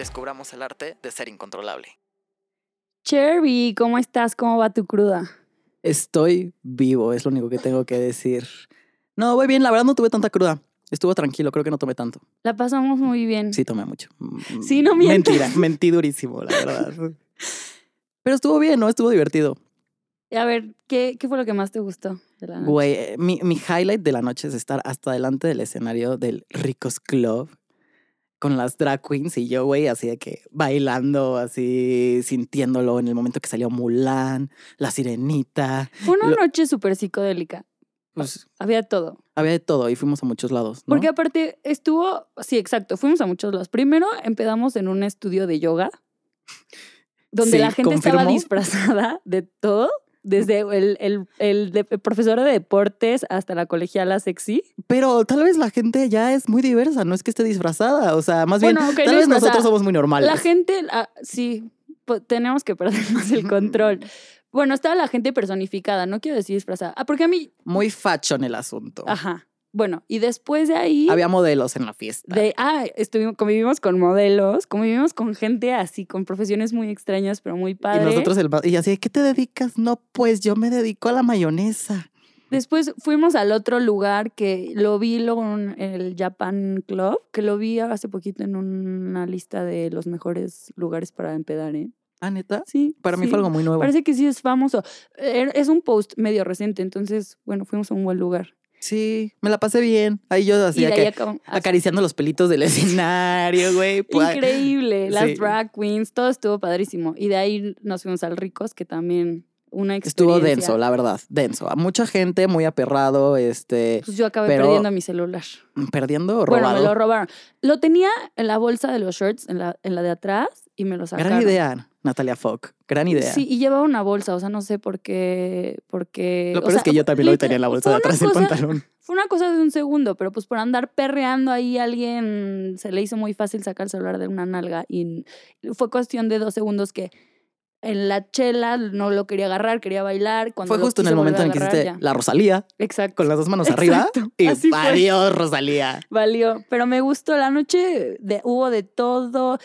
Descubramos el arte de ser incontrolable. Cherry, ¿cómo estás? ¿Cómo va tu cruda? Estoy vivo, es lo único que tengo que decir. No, voy bien, la verdad no tuve tanta cruda. Estuvo tranquilo, creo que no tomé tanto. La pasamos muy bien. Sí, tomé mucho. Mm, Sí, no mientas. Mentira, mentí durísimo, la verdad. Pero estuvo bien, ¿no? Estuvo divertido. A ver, ¿qué, qué fue lo que más te gustó de la noche? Güey, mi, mi highlight de la noche es estar hasta delante del escenario del Ricos Club con las drag queens y yo, güey, así de que bailando, así sintiéndolo en el momento que salió Mulan, la sirenita. Fue una lo- noche súper psicodélica. Pues Había todo. había de todo y fuimos a muchos lados. ¿no? Porque aparte estuvo, sí, exacto, fuimos a muchos lados. Primero empezamos en un estudio de yoga, donde Sí, la gente estaba disfrazada de todo, desde el, el, el de- profesor de deportes hasta la colegiala sexy. Pero tal vez la gente ya es muy diversa, no es que esté disfrazada. O sea, más Bueno, bien, tal no vez nosotros somos muy normales. La gente, ah, sí, tenemos que perder más el control. Bueno, estaba la gente personificada, no quiero decir disfrazada. Ah, porque a mí, Muy fashion el asunto. ajá. Bueno, y después de ahí... Había modelos en la fiesta. De, ah, estuvimos, convivimos con modelos, convivimos con gente así, con profesiones muy extrañas, pero muy y padres. nosotros, el, y así, ¿qué te dedicas? No, pues yo me dedico a la mayonesa. Después fuimos al otro lugar que lo vi luego en el Japan Club, que lo vi hace poquito en una lista de los mejores lugares para empedar, ¿eh? Ah, neta. Sí. Para mí sí. fue algo muy nuevo. Parece que sí es famoso. Eh, Es un post medio reciente, entonces, bueno, fuimos a un buen lugar. Sí, me la pasé bien. Ahí yo acabamos. acariciando los pelitos del escenario, güey. pues, Increíble, las Sí. drag queens, todo estuvo padrísimo. Y de ahí nos fuimos al Ricos, que también una experiencia. Estuvo denso, la verdad, denso. A mucha gente muy aperrado, este, Pues yo acabé Pero- perdiendo mi celular. perdiendo o Bueno, robado. me lo robaron. Lo tenía en la bolsa de los shirts, en la, en la de atrás, y me lo sacaron. Gran idea, Natalia Fock. Gran idea. Sí, y llevaba una bolsa, o sea, no sé por qué. Porque, Lo o peor sea, es que yo también lo tenía en la bolsa de atrás del pantalón. Fue una cosa de un segundo, pero pues por andar perreando ahí alguien se le hizo muy fácil sacar el celular de una nalga y fue cuestión de dos segundos que en la chela no lo quería agarrar, quería bailar. Cuando Fue justo en el momento en que hiciste ya. la Rosalía Exacto. con las dos manos arriba. Y así fue. Rosalía. Valió, pero me gustó la noche, de, hubo de todo.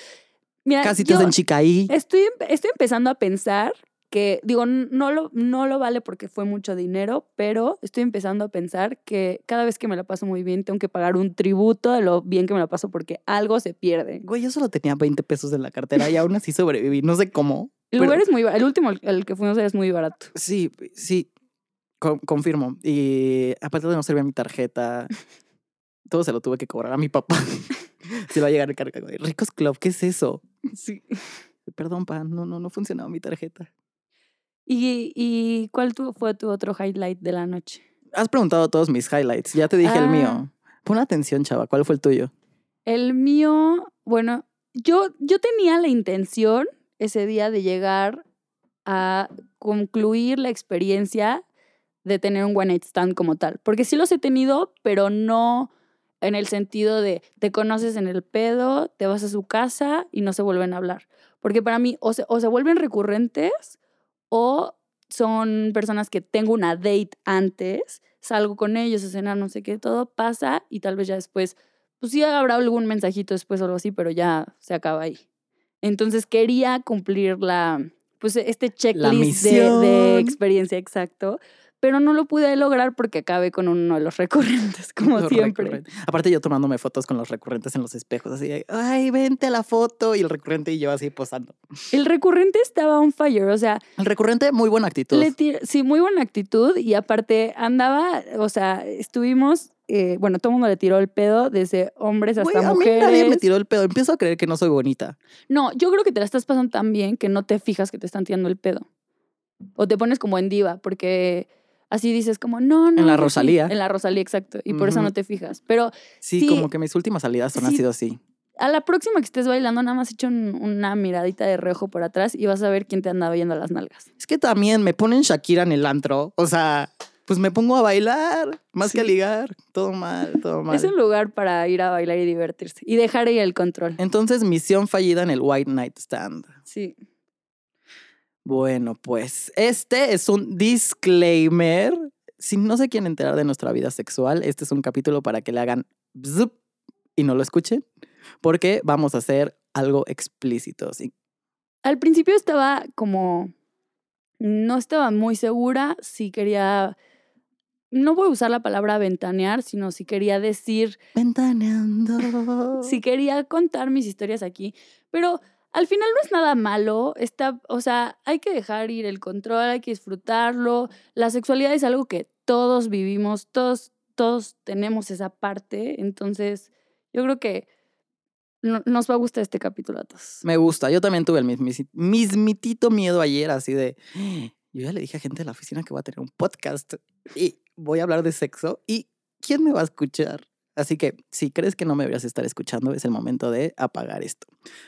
Mira, Casi te hacen chica ahí. estoy, empe- estoy empezando a pensar que, digo, no lo, no lo vale porque fue mucho dinero, pero estoy empezando a pensar que cada vez que me la paso muy bien tengo que pagar un tributo de lo bien que me la paso porque algo se pierde. Güey, yo solo tenía 20 pesos en la cartera y aún así sobreviví. No sé cómo. El pero- lugar es muy el último al que fuimos es muy barato. Sí, sí, con- confirmo. Y aparte de no servía mi tarjeta, todo se lo tuve que cobrar a mi papá. se va a llegar el cargo. Ricos Club, ¿qué es eso? Sí. Perdón, pa, no, no, no funcionaba mi tarjeta. ¿Y, y cuál tu- fue tu otro highlight de la noche? Has preguntado todos mis highlights. Ya te dije el Ah. mío. Pon atención, chava. ¿Cuál fue el tuyo? El mío, bueno, yo, yo tenía la intención ese día de llegar a concluir la experiencia de tener un one night stand como tal. Porque sí los he tenido, pero no en el sentido de te conoces en el pedo, te vas a su casa y no se vuelven a hablar. Porque para mí o se, o se vuelven recurrentes o son personas que tengo una date antes, salgo con ellos a cenar, no sé qué, todo pasa y tal vez ya después pues sí habrá algún mensajito después o algo así, pero ya se acaba ahí. Entonces quería cumplir la, pues este checklist de, experiencia exacto, pero no lo pude lograr porque acabé con uno de los recurrentes, como Los siempre. recurrentes. Aparte yo tomándome fotos con los recurrentes en los espejos, así de, ay, vente a la foto. Y el recurrente y yo así posando. El recurrente estaba on fire, o sea, El recurrente, muy buena actitud. le sí, muy buena actitud y aparte andaba, o sea, estuvimos, eh, bueno, todo el mundo le tiró el pedo, desde hombres hasta Güey, a mí mujeres. nadie me tiró el pedo. Empiezo a creer que no soy bonita. No, yo creo que te la estás pasando tan bien que no te fijas que te están tirando el pedo. O te pones como en diva, porque así dices como, no, no. En la yo sí". Rosalía. En la Rosalía, exacto. Y por eso no te fijas. Pero Sí, Sí. como que mis últimas salidas son, han sido así. A la próxima que estés bailando, nada más echa un- una miradita de reojo por atrás y vas a ver quién te anda viendo las nalgas. Es que también me ponen Shakira en el antro. O sea, pues me pongo a bailar, más que a ligar. Todo mal, todo mal. Es un lugar para ir a bailar y divertirse y dejar ahí el control. Entonces, misión fallida en el White Night Stand. Sí. Bueno, pues este es un disclaimer. Si no se quieren enterar de nuestra vida sexual, este es un capítulo para que le hagan bzup y no lo escuchen, porque vamos a hacer algo explícito. ¿sí? Al principio estaba como. No estaba muy segura si quería. No voy a usar la palabra ventanear, sino si quería decir, Ventaneando. si quería contar mis historias aquí. Pero al final no es nada malo. Está, o sea, hay que dejar ir el control, hay que disfrutarlo. La sexualidad es algo que todos vivimos, todos, todos tenemos esa parte. Entonces, yo creo que no- nos va a gustar este capítulo a todos. Me gusta. Yo también tuve el mismis- mismitito miedo ayer, así de. Yo ya le dije a gente de la oficina que voy a tener un podcast y voy a hablar de sexo. ¿Y quién me va a escuchar? Así que si crees que no me deberías estar escuchando, es el momento de apagar esto.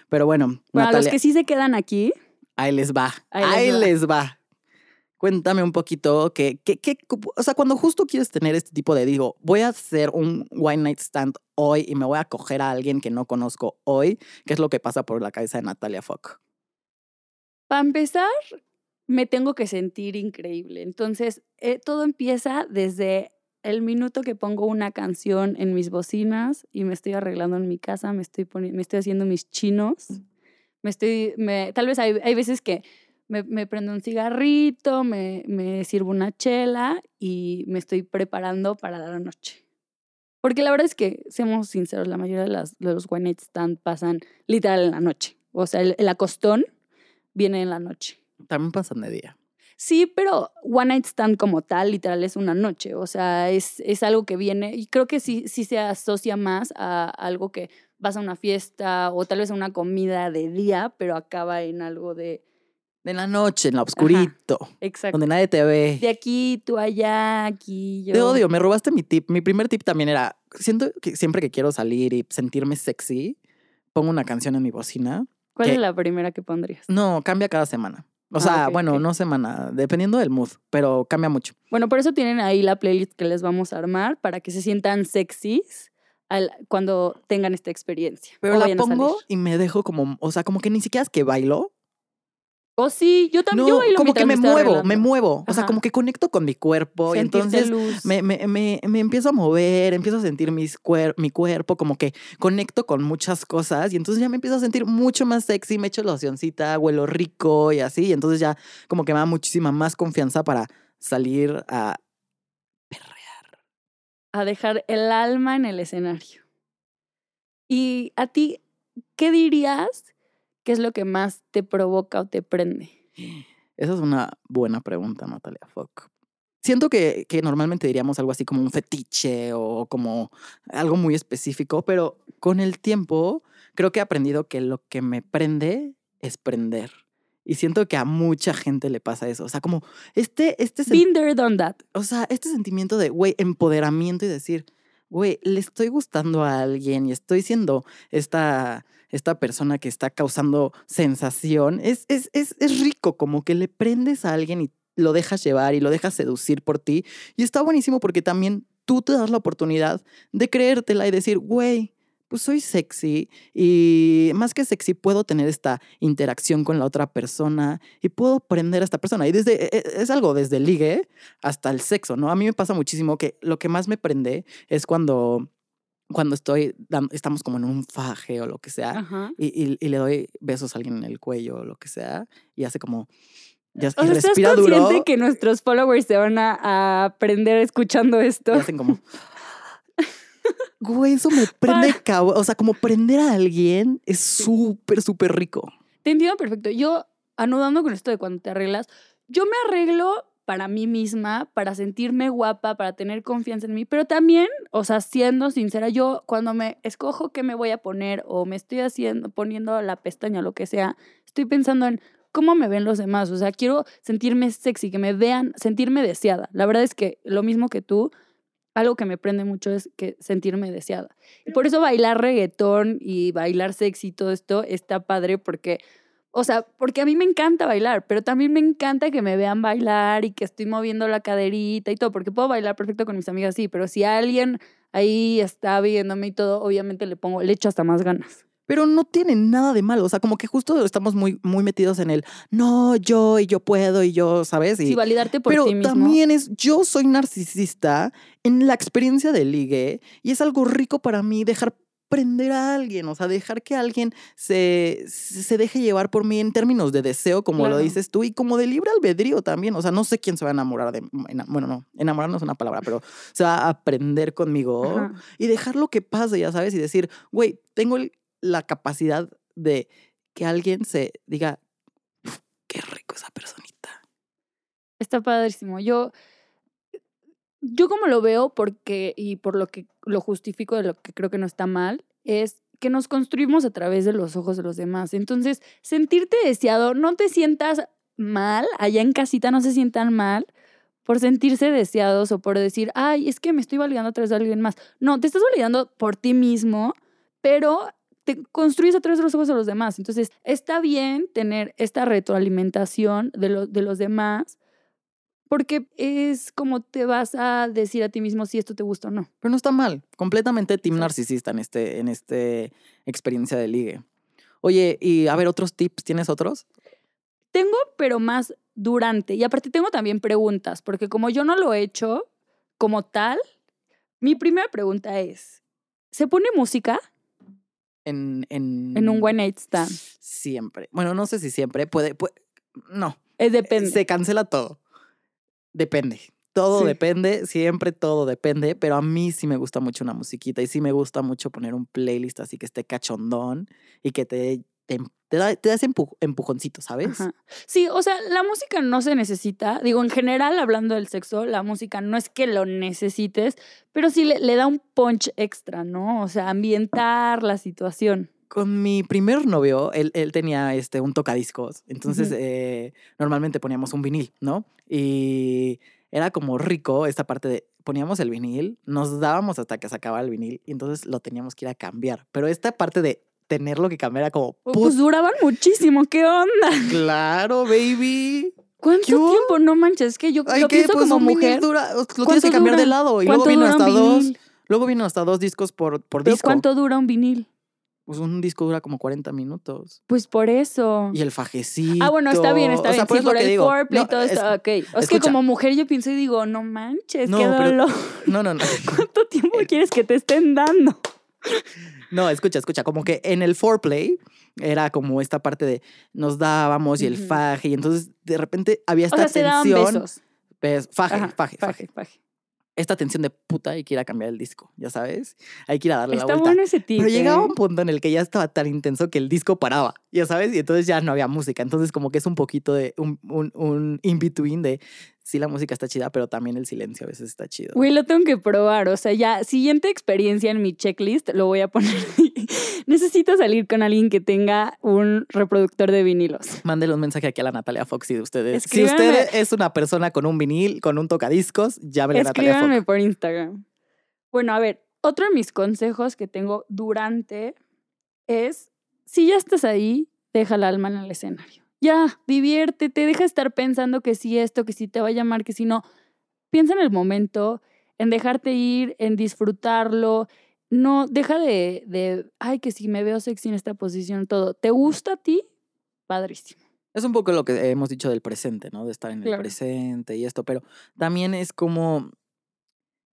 Pero bueno, Para los Natalia, que sí se quedan aquí, ahí les va. Ahí Ahí, les les, va. Cuéntame un poquito que, que, que- o sea, cuando justo quieres tener este tipo de, digo, voy a hacer un one night stand hoy y me voy a coger a alguien que no conozco hoy, ¿qué es lo que pasa por la cabeza de Natalia Fock? para empezar, me tengo que sentir increíble. Entonces, eh, todo empieza desde el minuto que pongo una canción en mis bocinas y me estoy arreglando en mi casa, me estoy, me estoy haciendo mis chinos. Me estoy, me, tal vez hay, hay veces que me, me prendo un cigarrito, me, me sirvo una chela y me estoy preparando para la noche. Porque la verdad es que, seamos sinceros, la mayoría de, las, de los one night stand pasan literal en la noche. O sea, el, el acostón viene en la noche. También pasan de día. Sí, pero One Night Stand como tal, literal, es una noche. O sea, es, es algo que viene y creo que sí, sí se asocia más a algo que vas a una fiesta o tal vez a una comida de día, pero acaba en algo de... De la noche, en la oscurito, Exacto. donde nadie te ve. De aquí, tú allá, aquí, yo. Te odio, me robaste mi tip. Mi primer tip también era, siento que siempre que quiero salir y sentirme sexy, pongo una canción en mi bocina. ¿Cuál es la primera que pondrías? No, cambia cada semana. O Ah, sea, ok, bueno, ok. no semana, dependiendo del mood, pero cambia mucho. Bueno, por eso tienen ahí la playlist que les vamos a armar para que se sientan sexys al- cuando tengan esta experiencia. Pero o la pongo y me dejo como, o sea, como que ni siquiera es que bailo. O sí, yo también. No, yo bailo como que me muevo, me muevo. O sea, como que conecto con mi cuerpo y entonces me, me, me empiezo a mover, empiezo a sentir mis cuer- mi cuerpo, como que conecto con muchas cosas y entonces ya me empiezo a sentir mucho más sexy, me echo locioncita, huelo rico y así, y entonces ya como que me da muchísima más confianza para salir a perrear. a dejar el alma en el escenario. Y a ti, ¿qué dirías que es lo que más te provoca o te prende? Esa es una buena pregunta, Natalia Fock. Siento que, que normalmente diríamos algo así como un fetiche o como algo muy específico, pero con el tiempo creo que he aprendido que lo que me prende es prender. Y siento que a mucha gente le pasa eso. O sea, como este, este, Been there, done that. o sea, este sentimiento de, güey, empoderamiento y decir, güey, le estoy gustando a alguien y estoy siendo esta, esta persona que está causando sensación, es, es, es, es rico, como que le prendes a alguien y lo dejas llevar y lo dejas seducir por ti. Y está buenísimo porque también tú te das la oportunidad de creértela y decir, güey, pues soy sexy y más que sexy puedo tener esta interacción con la otra persona y puedo prender a esta persona. Y desde, e- e- es algo desde el ligue hasta el sexo, ¿no? A mí me pasa muchísimo que lo que más me prende es cuando, cuando estoy, estamos como en un faje o lo que sea y, y- y le doy besos a alguien en el cuello o lo que sea y hace como... Ya, O y sea, ¿estás respira consciente duro que nuestros followers se van a, a aprender escuchando esto? y hacen como... Güey, eso me prende cabrón. O sea, como prender a alguien es súper, súper rico. Te entiendo perfecto. Yo, anudando con esto de cuando te arreglas, yo me arreglo para mí misma, para sentirme guapa, para tener confianza en mí, pero también, o sea, siendo sincera, yo cuando me escojo qué me voy a poner o me estoy haciendo, poniendo la pestaña, lo que sea, estoy pensando en cómo me ven los demás. O sea, quiero sentirme sexy, que me vean, sentirme deseada. La verdad es que lo mismo que tú, algo que me prende mucho es que sentirme deseada. Y por eso bailar reggaetón y bailar sexy y todo esto está padre porque, o sea, porque a mí me encanta bailar, pero también me encanta que me vean bailar y que estoy moviendo la caderita y todo, porque puedo bailar perfecto con mis amigas, sí, pero si alguien ahí está viéndome y todo, obviamente le pongo, le echo hasta más ganas. Pero no tiene nada de malo. O sea, como que justo estamos muy, muy metidos en el no, yo y yo puedo y yo, ¿sabes? Y, Sí, validarte por pero ti mismo. también es, yo soy narcisista en la experiencia de ligue y es algo rico para mí dejar prender a alguien, o sea, dejar que alguien se, se deje llevar por mí en términos de deseo, como lo dices tú, y como de libre albedrío también. O sea, no sé quién se va a enamorar de, bueno, no, enamorar no es una palabra, pero se va a aprender conmigo Ajá. y dejar lo que pase, ya sabes, y decir, güey, tengo la capacidad de que alguien se diga, "Uf, qué rico esa personita. Está padrísimo. Yo, yo como lo veo, porque, y por lo que lo justifico de lo que creo que no está mal, es que nos construimos a través de los ojos de los demás. Entonces, sentirte deseado, no te sientas mal, allá en casita no se sientan mal por sentirse deseados o por decir, ay, es que me estoy validando a través de alguien más. No, te estás validando por ti mismo, pero te construyes a través de los ojos de los demás. Entonces, está bien tener esta retroalimentación de, de los demás, porque es como te vas a decir a ti mismo si esto te gusta o no. Pero no está mal. Completamente team narcisista en este, en este experiencia de ligue. Oye, y a ver, otros tips, ¿tienes otros? Tengo, pero más durante. Y aparte tengo también preguntas, porque como yo no lo he hecho como tal, mi primera pregunta es, ¿se pone música En, en, en un one night stand? Siempre. Bueno, no sé si siempre. Puede, puede no. Es depende. Se cancela todo. Depende. Todo Sí. depende, siempre todo depende, pero a mí sí me gusta mucho una musiquita y sí me gusta mucho poner un playlist así que esté cachondón y que te, te, te da, te da ese empu- empujoncito, ¿sabes? Ajá. Sí, o sea, la música no se necesita. Digo, en general, hablando del sexo, la música no es que lo necesites, pero sí le, le da un punch extra, ¿no? O sea, ambientar la situación. Con mi primer novio, él, él tenía este, un tocadiscos, entonces eh, normalmente poníamos un vinil, ¿no? Y era como rico esta parte de poníamos el vinil, nos dábamos hasta que se acababa el vinil y entonces lo teníamos que ir a cambiar. Pero esta parte de tenerlo que cambiar era como, Pues "Put- duraban muchísimo, ¿qué onda? claro, baby. ¿Cuánto tiempo? No manches, es que yo Ay, lo ¿qué? pienso Pues como mujer. dura, lo tienes ¿Cuánto que cambiar de lado y luego ¿Cuánto vino hasta dos. Luego vino hasta dos discos por, por ¿Pero disco. cuánto dura un vinil? Pues un disco dura como 40 minutos. Pues por eso. Y el fajecito. Ah, bueno, está bien, está o sea, bien. por sí, por el foreplay y No, todo es- esto. Ok. Es que como mujer yo pienso y digo, no manches, No, qué pero- dolor. No, no, no. ¿Cuánto tiempo quieres que te estén dando? No, escucha, escucha. Como que en el foreplay era como esta parte de nos dábamos y el faje. Y entonces de repente había O esta sea, se daban tensión. besos. pues, faje, Ajá, faje, faje, faje. Esta tensión de puta, hay que ir a cambiar el disco, ya sabes. Hay que ir a darle Está la vuelta. bueno ese tipo. Pero llegaba un punto en el que ya estaba tan intenso que el disco paraba, ya sabes, y entonces ya no había música. Entonces como que es un poquito de un, un, un in-between de sí la música está chida, pero también el silencio a veces está chido. Güey, lo tengo que probar. O sea, ya, siguiente experiencia en mi checklist, lo voy a poner. Necesito salir con alguien que tenga un reproductor de vinilos. Mándele un mensaje aquí a la Natalia Fox y de ustedes. Escríbanme. Si usted es una persona con un vinil, con un tocadiscos, llámele a Natalia Fox. Escríbanme por Instagram. Bueno, a ver, otro de mis consejos que tengo durante es, si ya estás ahí, deja el alma en el escenario. Ya, diviértete, deja de estar pensando que si esto, que si te va a llamar, que si no. Piensa en el momento, en dejarte ir, en disfrutarlo. No, deja de, de, ay, que si me veo sexy en esta posición, todo. ¿Te gusta a ti? Padrísimo. Es un poco lo que hemos dicho del presente, ¿no? De estar en el Claro. presente y esto, pero también es como,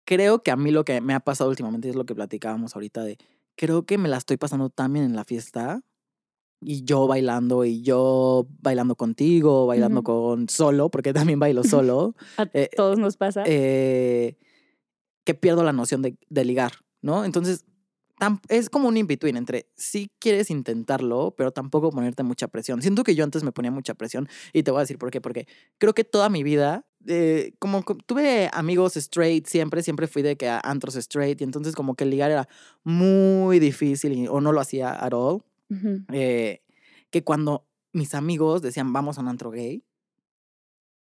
creo que a mí lo que me ha pasado últimamente es lo que platicábamos ahorita de, creo que me la estoy pasando también en la fiesta y yo bailando y yo bailando contigo, bailando con solo, porque también bailo solo, A Eh, todos nos pasa. eh, que pierdo la noción de, de ligar, ¿no? Entonces, es como un in-between entre sí quieres intentarlo, pero tampoco ponerte mucha presión. Siento que yo antes me ponía mucha presión y te voy a decir por qué. Porque creo que toda mi vida, eh, como co- tuve amigos straight siempre, siempre fui de que a antros straight y entonces como que ligar era muy difícil y- o no lo hacía at all. Eh, que cuando mis amigos decían vamos a un antro gay,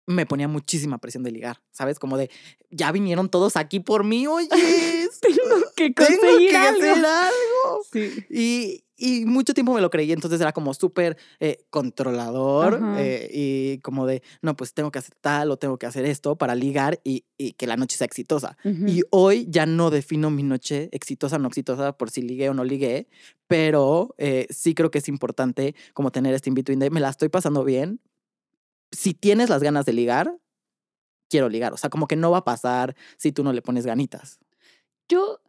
me ponía muchísima presión de ligar, ¿sabes? Como de, ya vinieron todos aquí por mí, oye, Tengo que tengo conseguir que algo. hacer algo. Sí. Y, y mucho tiempo me lo creí, entonces era como súper eh, controlador eh, y como de, no, pues tengo que hacer tal o tengo que hacer esto para ligar y, y que la noche sea exitosa. Y hoy ya no defino mi noche exitosa o no exitosa por si ligué o no ligué, pero eh, sí creo que es importante como tener este in-between de me la estoy pasando bien. Si tienes las ganas de ligar, quiero ligar. O sea, como que no va a pasar si tú no le pones ganitas. Yo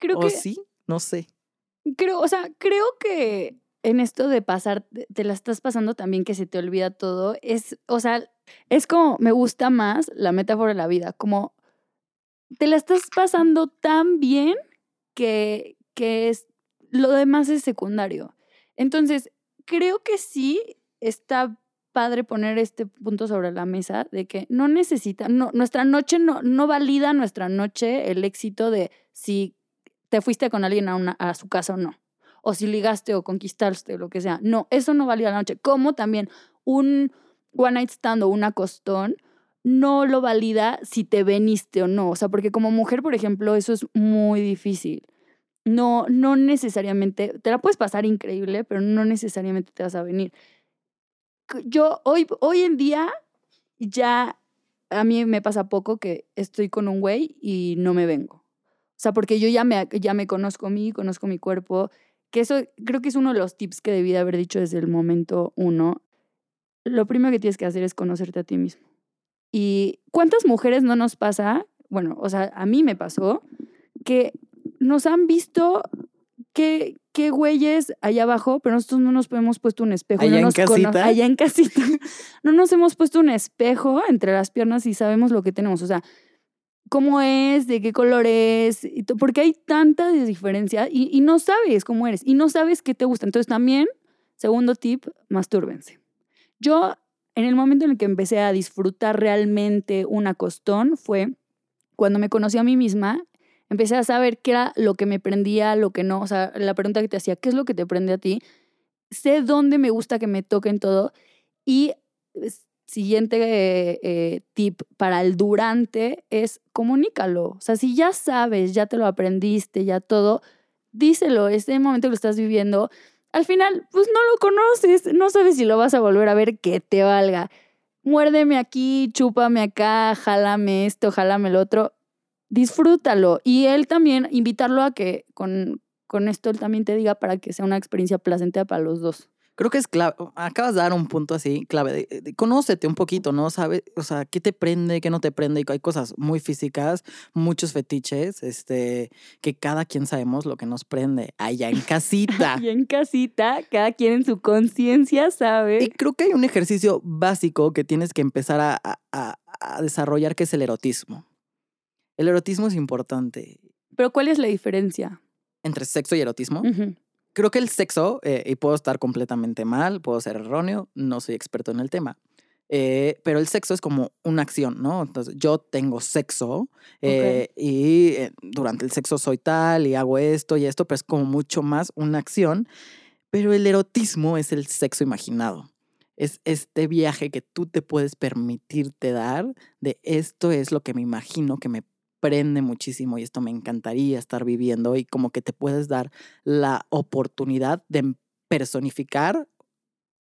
creo ¿O que sí? No sé. creo, o sea, creo que en esto de pasar, te- te la estás pasando también que se te olvida todo, es, o sea, es como, me gusta más la metáfora de la vida, como te la estás pasando tan bien que, que es, lo demás es secundario. Entonces, creo que sí está padre poner este punto sobre la mesa de que no necesita, no, nuestra noche no, no valida nuestra noche el éxito de si te fuiste con alguien a, una, a su casa o no. O si ligaste o conquistaste o lo que sea. No, eso no valida la noche. Como también un one night stand o un acostón no lo valida si te veniste o no. O sea, porque como mujer, por ejemplo, eso es muy difícil. No, no necesariamente, te la puedes pasar increíble, pero no necesariamente te vas a venir. Yo hoy, hoy en día ya a mí me pasa poco que estoy con un güey y no me vengo. O sea, porque yo ya me, ya me conozco a mí, conozco mi cuerpo, que eso creo que es uno de los tips que debí de haber dicho desde el momento uno. Lo primero que tienes que hacer es conocerte a ti mismo. ¿Y cuántas mujeres no nos pasa? Bueno, o sea, a mí me pasó que nos han visto qué, qué güeyes allá abajo, pero nosotros no nos hemos puesto un espejo. y no Allá en nos casita. allá en casita. no nos hemos puesto un espejo entre las piernas y sabemos lo que tenemos. O sea, cómo es, de qué color es, porque hay tanta diferencia y, y no sabes cómo eres y no sabes qué te gusta. Entonces también, segundo tip, mastúrbense. Yo, en el momento en el que empecé a disfrutar realmente un acostón fue cuando me conocí a mí misma, empecé a saber qué era lo que me prendía, lo que no. O sea, la pregunta que te hacía, ¿qué es lo que te prende a ti? Sé dónde me gusta que me toquen todo. Y es- siguiente eh, eh, tip para el durante es comunícalo. O sea, si ya sabes, ya te lo aprendiste, ya todo, díselo. Este momento que lo estás viviendo, al final, pues no lo conoces, no sabes si lo vas a volver a ver, que te valga. Muérdeme aquí, chúpame acá, jálame esto, jálame el otro. Disfrútalo. Y él también, invitarlo a que con, con esto él también te diga para que sea una experiencia placentera para los dos. Creo que es clave. Acabas de dar un punto así, clave. De, de- conócete un poquito, ¿no? Sabes, o sea, qué te prende, qué no te prende. Y hay cosas muy físicas, muchos fetiches, este, que cada quien sabemos lo que nos prende allá en casita. Y en casita, cada quien en su conciencia Y sabe. creo que hay un ejercicio básico que tienes que empezar a- a- a desarrollar, que es el erotismo. El erotismo es importante. Pero ¿cuál es la diferencia? Entre sexo y erotismo. Creo que el sexo, eh, y puedo estar completamente mal, puedo ser erróneo, no soy experto en el tema, eh, pero el sexo es como una acción, ¿no? Entonces, yo tengo sexo eh, y eh, durante el sexo soy tal y hago esto y esto, pero es como mucho más una acción. Pero el erotismo es el sexo imaginado. Es este viaje que tú te puedes permitirte dar de esto es lo que me imagino que me prende muchísimo y esto me encantaría estar viviendo y como que te puedes dar la oportunidad de personificar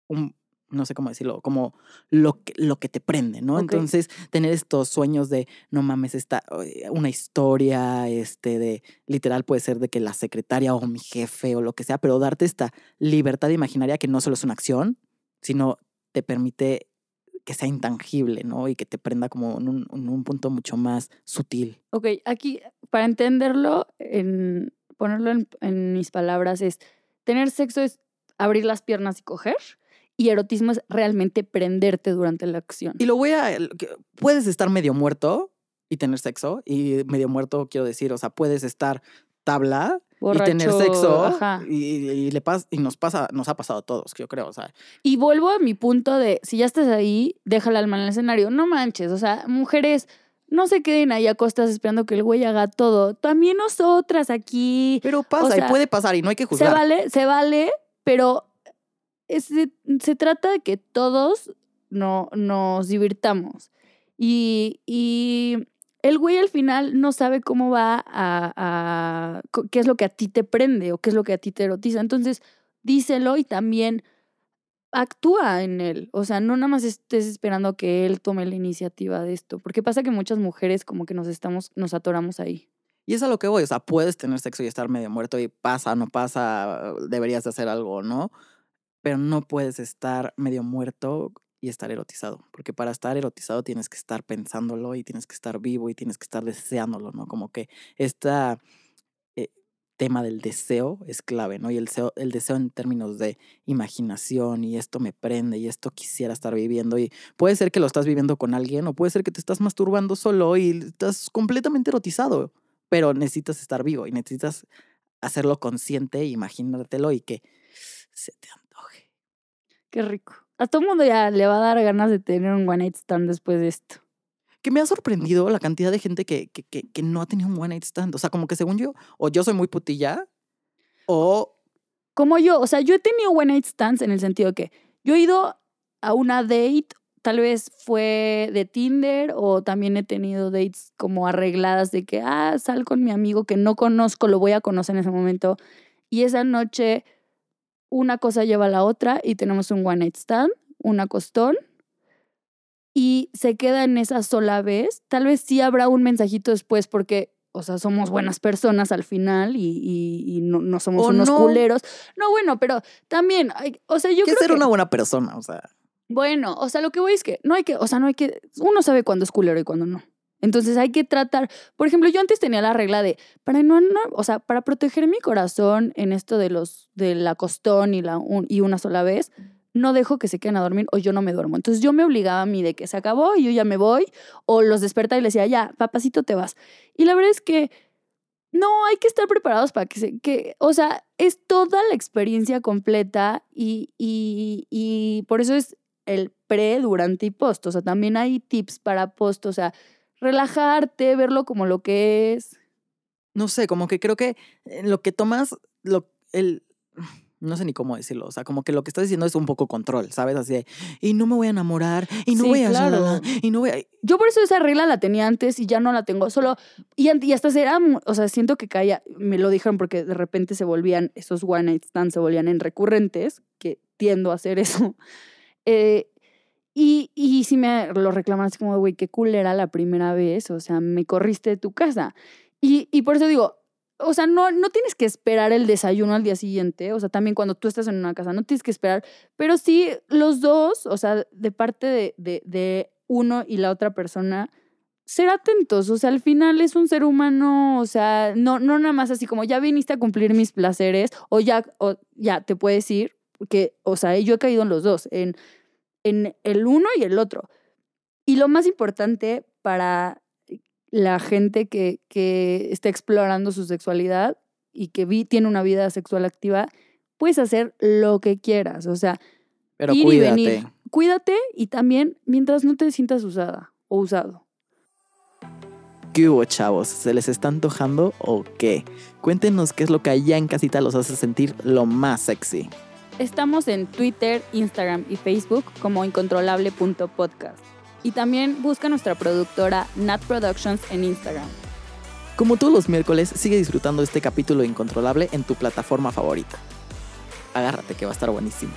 un, no sé cómo decirlo, como lo que, lo que te prende, ¿no? Entonces, tener estos sueños de, no mames, esta, eh, una historia, este, de, literal puede ser de que la secretaria o mi jefe o lo que sea, pero darte esta libertad imaginaria que no solo es una acción, sino te permite que sea intangible, ¿no? Y que te prenda como en un, en un punto mucho más sutil. Ok, aquí, para entenderlo, en, ponerlo en, en mis palabras, es tener sexo es abrir las piernas y coger, y erotismo es realmente prenderte durante la acción. Y lo voy a. Puedes estar medio muerto y tener sexo. Y medio muerto, quiero decir, o sea, puedes estar tabla y tener sexo. ajá. Y, y le pas, y nos pasa, nos ha pasado a todos, yo creo. O sea, Y vuelvo a mi punto de, si ya estás ahí, deja el alma en el escenario. No manches, o sea, mujeres, no se queden ahí a costas esperando que el güey haga todo. También nosotras aquí. pero pasa sea, y puede pasar y no hay que Se juzgar. vale, se vale, pero es- se, se trata de que todos no, nos divirtamos. Y, y el güey al final no sabe cómo va a, qué es lo que a ti te prende o qué es lo que a ti te erotiza. Entonces, díselo y también actúa en él. O sea, no nada más estés esperando que él tome la iniciativa de esto. Porque pasa que muchas mujeres como que nos estamos, nos atoramos ahí. Y es a lo que voy, o sea, puedes tener sexo y estar medio muerto y pasa, no pasa, deberías de hacer algo, ¿no? Pero no puedes estar medio muerto y estar erotizado, porque para estar erotizado tienes que estar pensándolo y tienes que estar vivo y tienes que estar deseándolo, ¿no? Como que este tema del deseo es clave, ¿no? Y el deseo, el deseo en términos de imaginación y esto me prende y esto quisiera estar viviendo y puede ser que lo estás viviendo con alguien o puede ser que te estás masturbando solo y estás completamente erotizado, pero necesitas estar vivo y necesitas hacerlo consciente, imaginártelo y que se te antoje. Qué rico. A todo mundo ya le va a dar ganas de tener un one night stand después de esto. Que me ha sorprendido la cantidad de gente que, que, que, que no ha tenido un one night stand. O sea, como que según yo, o yo soy muy putilla, o Como yo, o sea, yo he tenido one night stands en el sentido de que yo he ido a una date, tal vez fue de Tinder o también he tenido dates como arregladas de que, ah, sal con mi amigo que no conozco, lo voy a conocer en ese momento. Y esa noche una cosa lleva a la otra y tenemos un one night stand, un acostón. Y se queda en esa sola vez. Tal vez sí habrá un mensajito después porque, o sea, somos buenas personas al final y, y- y no, no somos O unos no. culeros. No, bueno, pero también, hay- o sea, yo creo ser que... una buena persona. O sea, Bueno, o sea, lo que voy es que no hay que, o sea, no hay que, uno sabe cuándo es culero y cuándo no. Entonces hay que tratar, por ejemplo, yo antes tenía la regla de, para no, no- o sea, para proteger mi corazón en esto de los, del acostón y, la, un- y una sola vez, no dejo que se queden a dormir o yo no me duermo. Entonces yo me obligaba a mí de que se acabó y yo ya me voy, o los despertaba y les decía, ya, papacito, te vas. Y la verdad es que no, hay que estar preparados para que se, que, o sea, es toda la experiencia completa y, y, y por eso es el pre, durante y post. O sea, también hay tips para post, o sea, relajarte, verlo como lo que es. no sé, como que creo que en lo que tomas, lo, el, no sé ni cómo decirlo, o sea, como que lo que estás diciendo es un poco control, ¿sabes? Así de, y no me voy a enamorar, y no Sí, voy a, claro. y no voy a... Yo por eso esa regla la tenía antes y ya no la tengo. Solo, y, y hasta será, mu- o sea, siento que caía, me lo dijeron porque de repente se volvían, esos one night stands se volvían en recurrentes, que tiendo a hacer eso. Eh, y, y si me lo reclaman así como, güey, qué cool era la primera vez, o sea, me corriste de tu casa. Y, y por eso digo, o sea, no, no tienes que esperar el desayuno al día siguiente, o sea, también cuando tú estás en una casa, no tienes que esperar, pero sí los dos, o sea, de parte de, de, de uno y la otra persona, ser atentos, o sea, al final es un ser humano, o sea, no, no nada más así como ya viniste a cumplir mis placeres, o ya, o ya te puedes ir, que, o sea, yo he caído en los dos, en, en el uno y el otro. Y lo más importante para la gente que, que está explorando su sexualidad y que vi, tiene una vida sexual activa, puedes hacer lo que quieras, o sea, Pero ir y cuídate. venir. Cuídate y también mientras no te sientas usada o usado. ¿Qué hubo, chavos? ¿Se les está antojando o qué? Cuéntenos qué es lo que allá en casita los hace sentir lo más sexy. Estamos en Twitter, Instagram y Facebook como incontrolable.podcast. Y también busca nuestra productora Nat Productions en Instagram. Como todos los miércoles, sigue disfrutando este capítulo incontrolable en tu plataforma favorita. Agárrate que va a estar buenísimo.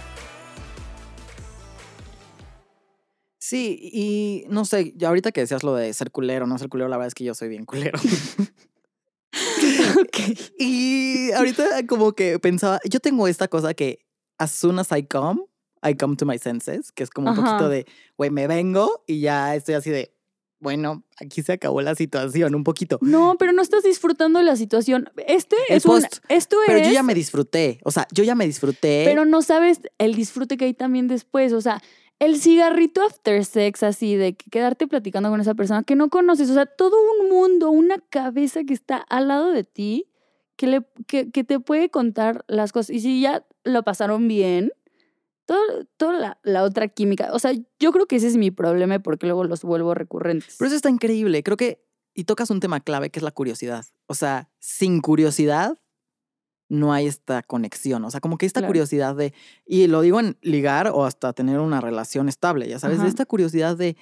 Sí, y no sé, ya ahorita que decías lo de ser culero, no ser culero, la verdad es que yo soy bien culero. Y ahorita como que pensaba, yo tengo esta cosa que as soon as I come, I come to my senses, que es como un Ajá. poquito de, güey, me vengo y ya estoy así de, bueno, aquí se acabó la situación un poquito. No, pero no estás disfrutando de la situación. Este El es un, post. esto Pero es, yo ya me disfruté, o sea, yo ya me disfruté. pero no sabes el disfrute que hay también después. O sea, el cigarrito after sex, así de que quedarte platicando con esa persona que no conoces. O sea, todo un mundo, una cabeza que está al lado de ti, que, le, que, que te puede contar las cosas. Y si ya lo pasaron bien, todo, toda la, la otra química. O sea, yo creo que ese es mi problema porque luego los vuelvo recurrentes. Pero eso está increíble. Creo que, y tocas un tema clave que es la curiosidad. O sea, sin curiosidad no hay esta conexión. O sea, como que esta Claro. curiosidad de, y lo digo en ligar o hasta tener una relación estable, ya sabes, Ajá. esta curiosidad de,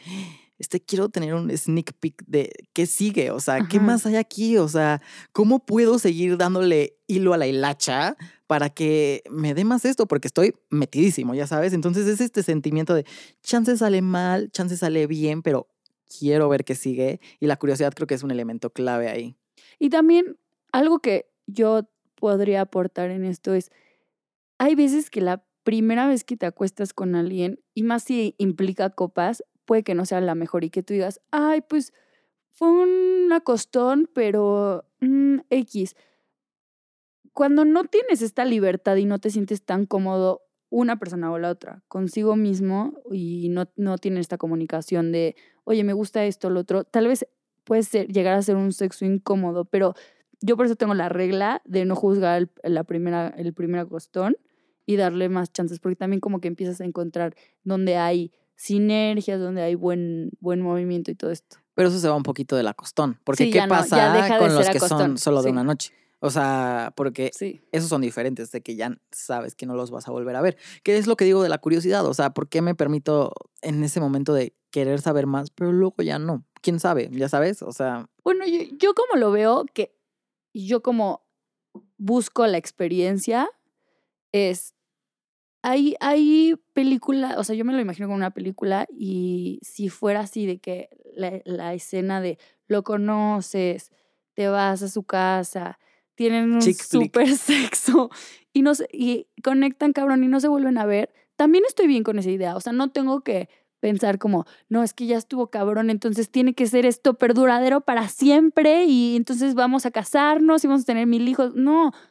este, quiero tener un sneak peek de qué sigue, o sea, qué más hay aquí, o sea, cómo puedo seguir dándole hilo a la hilacha para que me dé más esto, porque estoy metidísimo, ya sabes. Entonces es este sentimiento de chance sale mal, chance sale bien, pero quiero ver qué sigue y la curiosidad creo que es un elemento clave ahí. Y también algo que yo podría aportar en esto es, hay veces que la primera vez que te acuestas con alguien, y más si implica copas, puede que no sea la mejor y que tú digas, ay, pues fue un acostón, pero mm, X. Cuando no tienes esta libertad y no te sientes tan cómodo una persona o la otra consigo mismo y no, no tienes esta comunicación de, oye, me gusta esto, lo otro, tal vez puede ser, llegar a ser un sexo incómodo, pero yo por eso tengo la regla de no juzgar el, la primera, el primer acostón y darle más chances, porque también como que empiezas a encontrar donde hay sinergias, donde hay buen, buen movimiento y todo esto. Pero eso se va un poquito del acostón, porque Sí, ¿qué no, pasa con los que son solo de sí. una noche? O sea, porque Sí. esos son diferentes, de que ya sabes que no los vas a volver a ver. ¿Qué es lo que digo de la curiosidad? O sea, ¿por qué me permito en ese momento de querer saber más, pero luego ya no? ¿Quién sabe? ¿Ya sabes? O sea, Bueno, yo, yo como lo veo, que yo como busco la experiencia, es, hay, hay película, o sea, yo me lo imagino como una película y si fuera así de que la, la escena de lo conoces, te vas a su casa, tienen un súper sexo y, no se- y conectan cabrón y no se vuelven a ver, también estoy bien con esa idea, o sea, no tengo que pensar como, no, es que ya estuvo cabrón, entonces tiene que ser esto perduradero para siempre y entonces vamos a casarnos y vamos a tener mil hijos. No, pero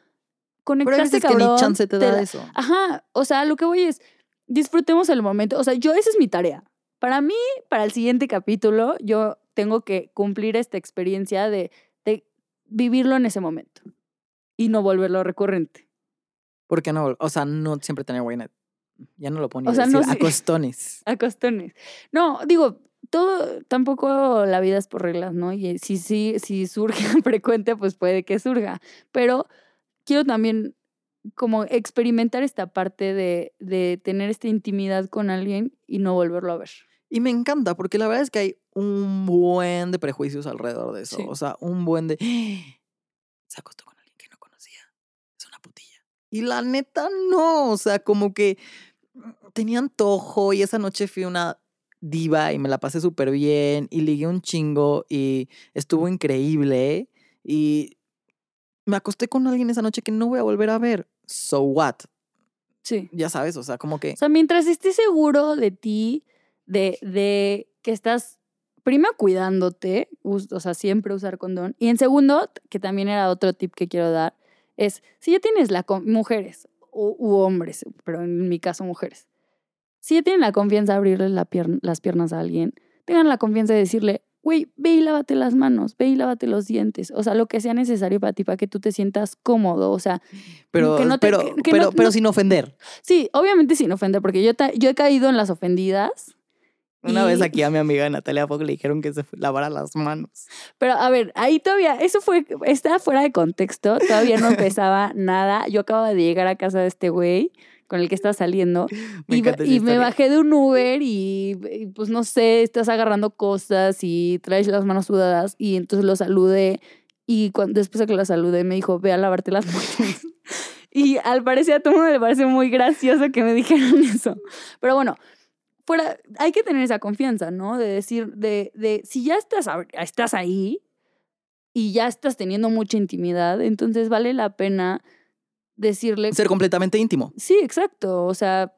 conectarse que cabrón. ni chance te te da eso. Ajá, o sea, lo que voy es, disfrutemos el momento. O sea, yo, esa es mi tarea. Para mí, para el siguiente capítulo, yo tengo que cumplir esta experiencia de vivirlo en ese momento y no volverlo recurrente. ¿Por qué no? O sea, no siempre tener buena. Ya no lo ponía. O sea, decir, no sé. acostones. A costones. No, digo, todo, tampoco la vida es por reglas, ¿no? Y si, si, si surge frecuente, pues puede que surja. Pero quiero también como experimentar esta parte de, de tener esta intimidad con alguien y no volverlo a ver. Y me encanta, porque la verdad es que hay un buen de prejuicios alrededor de eso. Sí. O sea, un buen de. Se acostó con alguien que no conocía. Es una putilla. Y la neta, no. O sea, como que mm, tenía antojo y esa noche fui una diva y me la pasé súper bien y ligué un chingo y estuvo increíble. Y me acosté con alguien esa noche que no voy a volver a ver. So what? Sí. Ya sabes, o sea, como que. O sea, mientras estés seguro de ti, de, de que estás, primero cuidándote, o sea, siempre usar condón. Y en segundo, que también era otro tip que quiero dar, es si ya tienes la, mujeres u, u hombres, pero en mi caso mujeres, si ya tienen la confianza de abrirle la pier- las piernas a alguien, tengan la confianza de decirle, güey, ve y lávate las manos, ve y lávate los dientes, o sea, lo que sea necesario para ti, para que tú te sientas cómodo, o sea, Pero, que no te- pero, que- que pero, no- pero no- sin ofender. Sí, obviamente sin ofender, porque yo, ta- yo he caído en las ofendidas. Una vez y- aquí a mi amiga Natalia Fogg le dijeron que se lavara las manos. Pero a ver, ahí todavía, eso fue, está fuera de contexto, todavía no empezaba nada. Yo acababa de llegar a casa de este güey con el que está saliendo Me y, y me bajé de un Uber y, y, pues no sé, estás agarrando cosas y traes las manos sudadas y entonces lo saludé y cuando, después de que lo saludé me dijo, ve a lavarte las manos. y al parecer a todo el mundo le parece muy gracioso que me dijeran eso. Pero bueno, fuera, hay que tener esa confianza, ¿no? De decir, de, de si ya estás, estás ahí y ya estás teniendo mucha intimidad, entonces vale la pena decirle Ser completamente íntimo. Sí, exacto. O sea,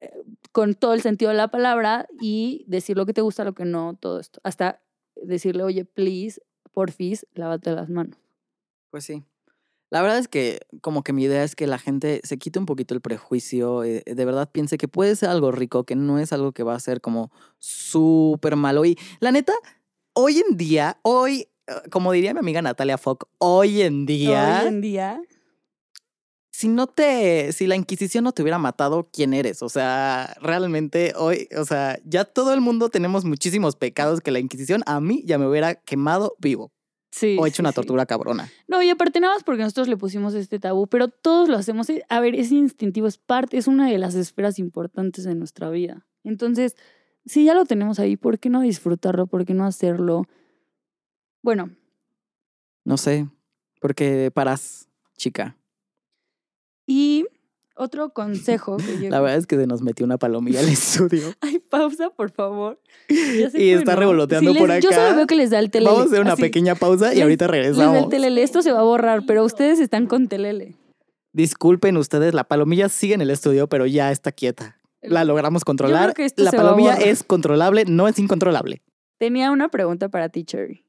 eh, con todo el sentido de la palabra y decir lo que te gusta, lo que no, todo esto. Hasta decirle, oye, please, porfis, lávate las manos. Pues sí. La verdad es que como que mi idea es que la gente se quite un poquito el prejuicio, eh, de verdad piense que puede ser algo rico, que no es algo que va a ser como súper malo. Y la neta, hoy en día, hoy, eh, como diría mi amiga Natalia Fock, hoy en día, Hoy en día. si no te, si la Inquisición no te hubiera matado, ¿quién eres? O sea, realmente hoy, o sea, ya todo el mundo tenemos muchísimos pecados que la Inquisición a mí ya me hubiera quemado vivo Sí. o hecho sí, una sí. tortura cabrona. No, y aparte nada más porque nosotros le pusimos este tabú, pero todos lo hacemos. eh, A ver, es instintivo, es parte, es una de las esferas importantes de nuestra vida. Entonces, si ya lo tenemos ahí, ¿por qué no disfrutarlo? ¿Por qué no hacerlo? Bueno, No sé, porque paras, chica. y otro consejo que yo... La verdad es que se nos metió una palomilla al estudio. Ay, pausa, por favor. Ya se Y está ¿no? revoloteando por les- Yo acá. solo veo que les da el telele. Vamos a hacer una así. pequeña pausa y Les- ahorita Les da el regresamos. telele. Esto se va a borrar, pero ustedes están con telele. Disculpen ustedes, la palomilla sigue en el estudio, pero ya está quieta. La logramos controlar. La palomilla es controlable, no es incontrolable. Tenía una pregunta para ti, Cherry.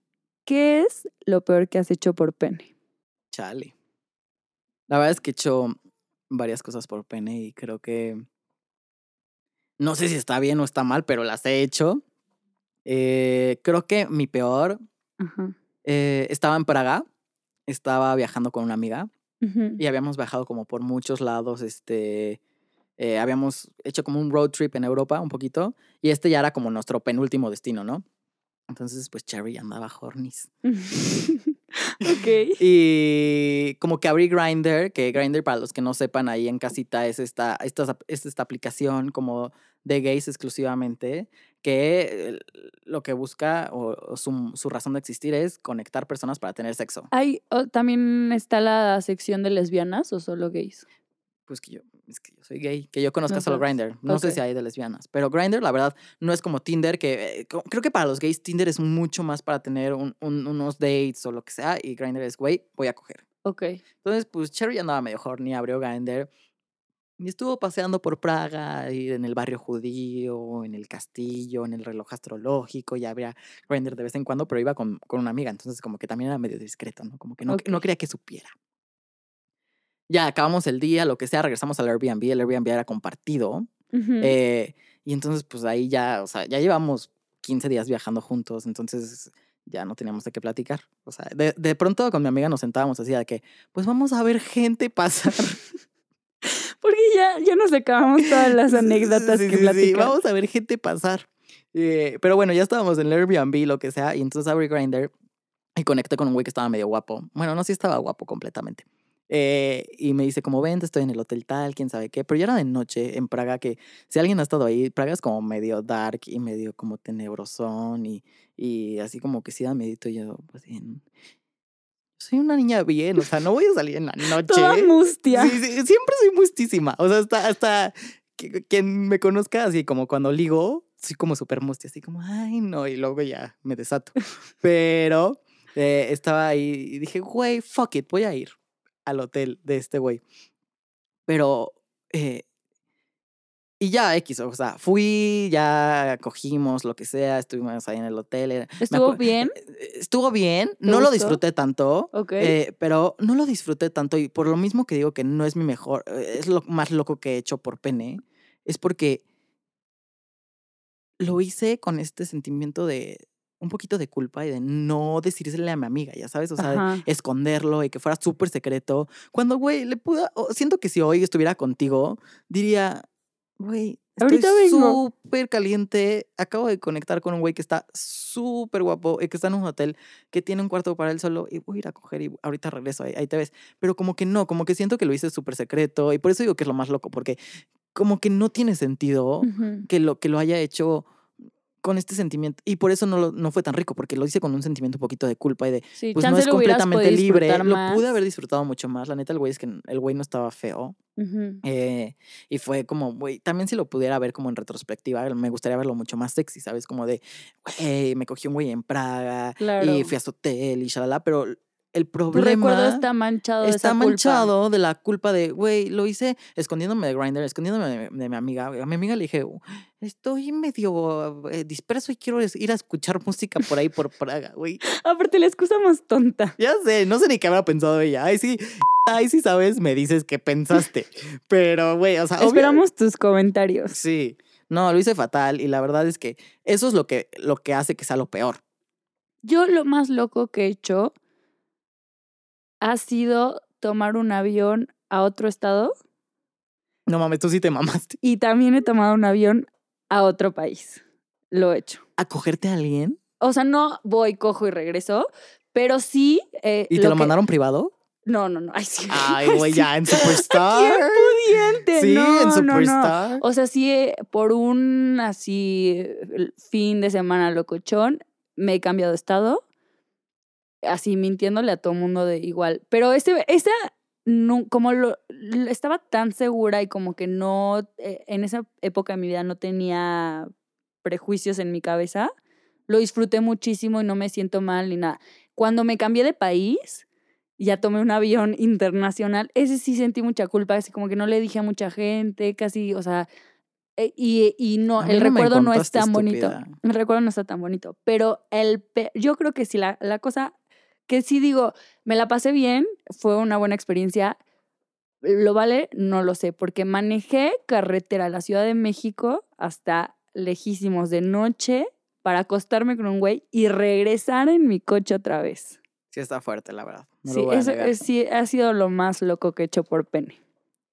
¿Qué es lo peor que has hecho por pene? Chale. La verdad es que he hecho varias cosas por pene y creo que. No sé si está bien o está mal, pero las he hecho. Eh, creo que mi peor. Eh, estaba en Praga. Estaba viajando con una amiga y habíamos viajado como por muchos lados. Este. eh, habíamos hecho como un road trip en Europa un poquito. Y este ya era como nuestro penúltimo destino, ¿no? Entonces, pues Cherry andaba hornis. ok. Y como que abrí Grinder, que Grinder para los que no sepan ahí en casita es esta, esta, es esta aplicación como de gays exclusivamente, que eh, lo que busca o, o su, su razón de existir es conectar personas para tener sexo. Hay, oh, ¿También está la sección de lesbianas o solo gays? Pues que yo, es que yo soy gay, que yo conozca No solo. Grinder. No sé si hay de lesbianas, pero Grinder la verdad no es como Tinder, que eh, creo que para los gays Tinder es mucho más para tener un- un- unos dates o lo que sea, y Grinder es, güey, voy a coger. Ok. Entonces, pues Cherry andaba medio horny, abrió Grindr y estuvo paseando por Praga y en el barrio judío, en el castillo, en el reloj astrológico y abría Grindr de vez en cuando, pero iba con, con una amiga, entonces como que también era medio discreto, ¿no? Como que no, no Ok. quería que supiera. Ya acabamos el día, lo que sea, regresamos al Airbnb, el Airbnb era compartido. Eh, y entonces, pues ahí ya, o sea, ya llevamos 15 días viajando juntos, entonces ya no teníamos de qué platicar. O sea, de, de pronto con mi amiga nos sentábamos así de que, pues vamos a ver gente pasar. Porque ya, ya nos acabamos todas las anécdotas Sí, que sí, sí, platicamos. vamos a ver gente pasar. Eh, pero bueno, ya estábamos en el Airbnb, lo que sea, y entonces abrí Grindr y conecté con un güey que estaba medio guapo. Bueno, no, sí estaba guapo completamente. Eh, y me dice, como ven, estoy en el hotel tal, quién sabe qué. Pero ya era de noche en Praga, que si alguien ha estado ahí, Praga es como medio dark y medio como tenebrosón y, y así como que sí da medito yo, pues bien. Soy una niña bien, o sea, no voy a salir en la noche. Toda mustia. Sí, sí, siempre soy mustísima. O sea, hasta, hasta que- quien me conozca así como cuando ligo, soy como súper mustia, así como, ay, no, y luego ya me desato. Pero eh, estaba ahí y dije, güey, fuck it, voy a ir al hotel de este güey. Pero, eh, y ya, X, o sea, fui, ya cogimos lo que sea, estuvimos ahí en el hotel. era- me ¿Estuvo bien? eh, Estuvo bien, ¿Te no lo disfruté tanto. Ok. Eh, pero no lo disfruté tanto y por lo mismo que digo que no es mi mejor, eh, es lo más loco que he hecho por pene, es porque lo hice con este sentimiento de un poquito de culpa y de no decírsele a mi amiga, ya sabes, o sea, Ajá. esconderlo y que fuera súper secreto. Cuando, güey, le pude, o- siento que si hoy estuviera contigo, diría, güey, Ahorita estoy vengo". súper caliente, acabo de conectar con un güey que está súper guapo y que está en un hotel que tiene un cuarto para él solo y voy a ir a coger y ahorita regreso, ahí, ahí te ves. Pero como que no, como que siento que lo hice súper secreto y por eso digo que es lo más loco, porque como que no tiene sentido que lo, que lo haya hecho con este sentimiento y por eso no, lo- no fue tan rico, porque lo hice con un sentimiento un poquito de culpa y de, Sí, pues no es completamente libre. Lo pude haber disfrutado mucho más. La neta, el güey es que el güey no estaba feo. Eh, y fue como, güey, también si lo pudiera ver como en retrospectiva, me gustaría verlo mucho más sexy, ¿sabes? Como de, güey, me cogí un güey en Praga Claro. y fui a su hotel y shalala, pero el Tu problema recuerdo está manchado de está esa culpa. manchado de la culpa de, güey, lo hice escondiéndome de Grindr, escondiéndome de, de mi amiga. A mi amiga le dije, "Uh, estoy medio eh, disperso y quiero ir a escuchar música por ahí por Praga, güey. Aparte, la excusa más tonta. Ya sé, no sé ni qué habrá pensado ella. Ay, sí, ay, sí sabes, me dices qué pensaste. Pero, güey, o sea, obvio- Esperamos tus comentarios. Sí, no, lo hice fatal y la verdad es que eso es lo que, lo que hace que sea lo peor. Yo lo más loco que he hecho ha sido tomar un avión a otro estado No mames, tú sí te mamaste. y también he tomado un avión a otro país. Lo he hecho. ¿A cogerte a alguien? O sea, no voy, cojo y regreso, pero sí. eh, ¿Y te lo que- mandaron privado? No, no, no. Ay, sí. Ay, güey, ya en Superstar. pudiente. Sí, no, en no, no. Superstar. O sea, sí, eh, por un así fin de semana locochón, me he cambiado de estado. Así mintiéndole a todo el mundo de igual. Pero ese, esa, no, como lo, estaba tan segura y como que no, eh, en esa época de mi vida no tenía prejuicios en mi cabeza, lo disfruté muchísimo y no me siento mal ni nada. Cuando me cambié de país, ya tomé un avión internacional, ese sí sentí mucha culpa, así como que no le dije a mucha gente, casi, o sea, eh, y, y no, el no recuerdo no es tan bonito. El recuerdo no está tan bonito, pero el yo creo que sí, la, la cosa que sí digo, me la pasé bien, fue una buena experiencia. ¿Lo vale? No lo sé, porque manejé carretera a la Ciudad de México hasta lejísimos de noche para acostarme con un güey y regresar en mi coche otra vez. Sí está fuerte, la verdad. No sí, eso es- sí, ha sido lo más loco que he hecho por pene.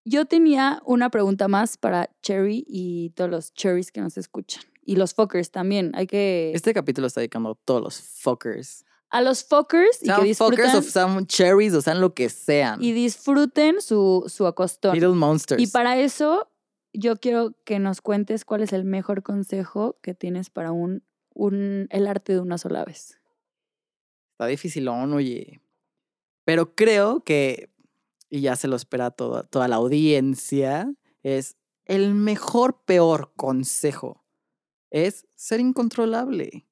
Yo tenía una pregunta más para Cherry y todos los cherries que nos escuchan. Y los fuckers también. Hay que... Este capítulo está dedicando a todos los fuckers. A los fuckers y Sean que fuckers disfruten, o sean cherries o sean lo que sean. y disfruten su, su acostón. Little monsters. Y para eso, yo quiero que nos cuentes cuál es el mejor consejo que tienes para un, un, el arte de una sola vez. Está dificilón, oye. Pero creo que, y ya se lo espera toda, toda la audiencia, es el mejor, peor consejo. Es ser incontrolable.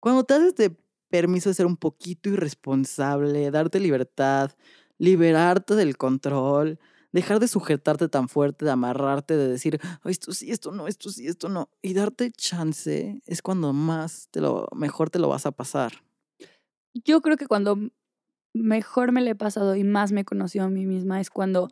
Cuando te das de permiso de ser un poquito irresponsable, darte libertad, liberarte del control, dejar de sujetarte tan fuerte, de amarrarte, de decir, "Ay, esto sí, esto no, esto sí, esto no, y darte chance es cuando más te lo, mejor te lo vas a pasar. Yo creo que cuando mejor me le he pasado y más me he conocido a mí misma es cuando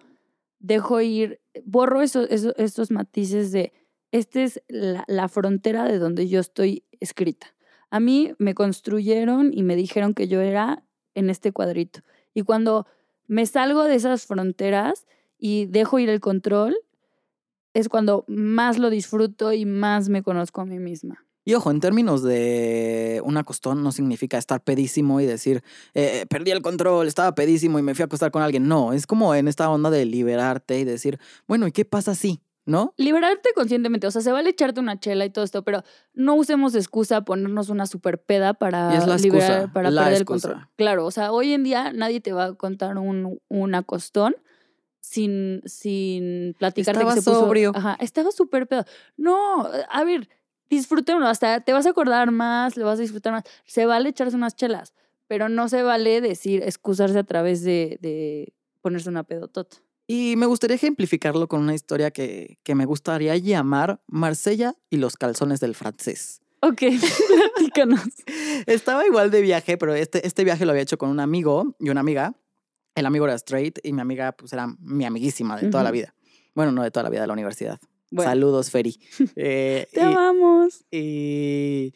dejo ir, borro esos, matices de, esta es la frontera de donde yo estoy escrita. A mí me construyeron y me dijeron que yo era en este cuadrito. Y cuando me salgo de esas fronteras y dejo ir el control, es cuando más lo disfruto y más me conozco a mí misma. Y ojo, en términos de un acostón no significa estar pedísimo y decir, eh, perdí el control, estaba pedísimo y me fui a acostar con alguien. No, es como en esta onda de liberarte y decir, bueno, ¿y qué pasa si? ¿No? Liberarte conscientemente, o sea, se vale echarte una chela y todo esto, pero no usemos excusa ponernos una super peda para es la liberar, excusa, para la perder el excusa. control. Claro, o sea, hoy en día nadie te va a contar un, un acostón sin, sin platicarte Estaba que se puso. sobrio. Ajá, estaba súper pedo. No, a ver, disfrútenlo, hasta te vas a acordar más, lo vas a disfrutar más. Se vale echarse unas chelas, pero no se vale decir, excusarse a través de, de ponerse una pedotota. Y me gustaría ejemplificarlo con una historia que, que me gustaría llamar Marsella y los calzones del francés. Ok, platícanos. Estaba igual de viaje, pero este, este viaje lo había hecho con un amigo y una amiga. El amigo era straight y mi amiga pues era mi amiguísima de toda la vida. Bueno, no de toda la vida de la universidad. Bueno, Saludos, Feri. Eh, te y- amamos. y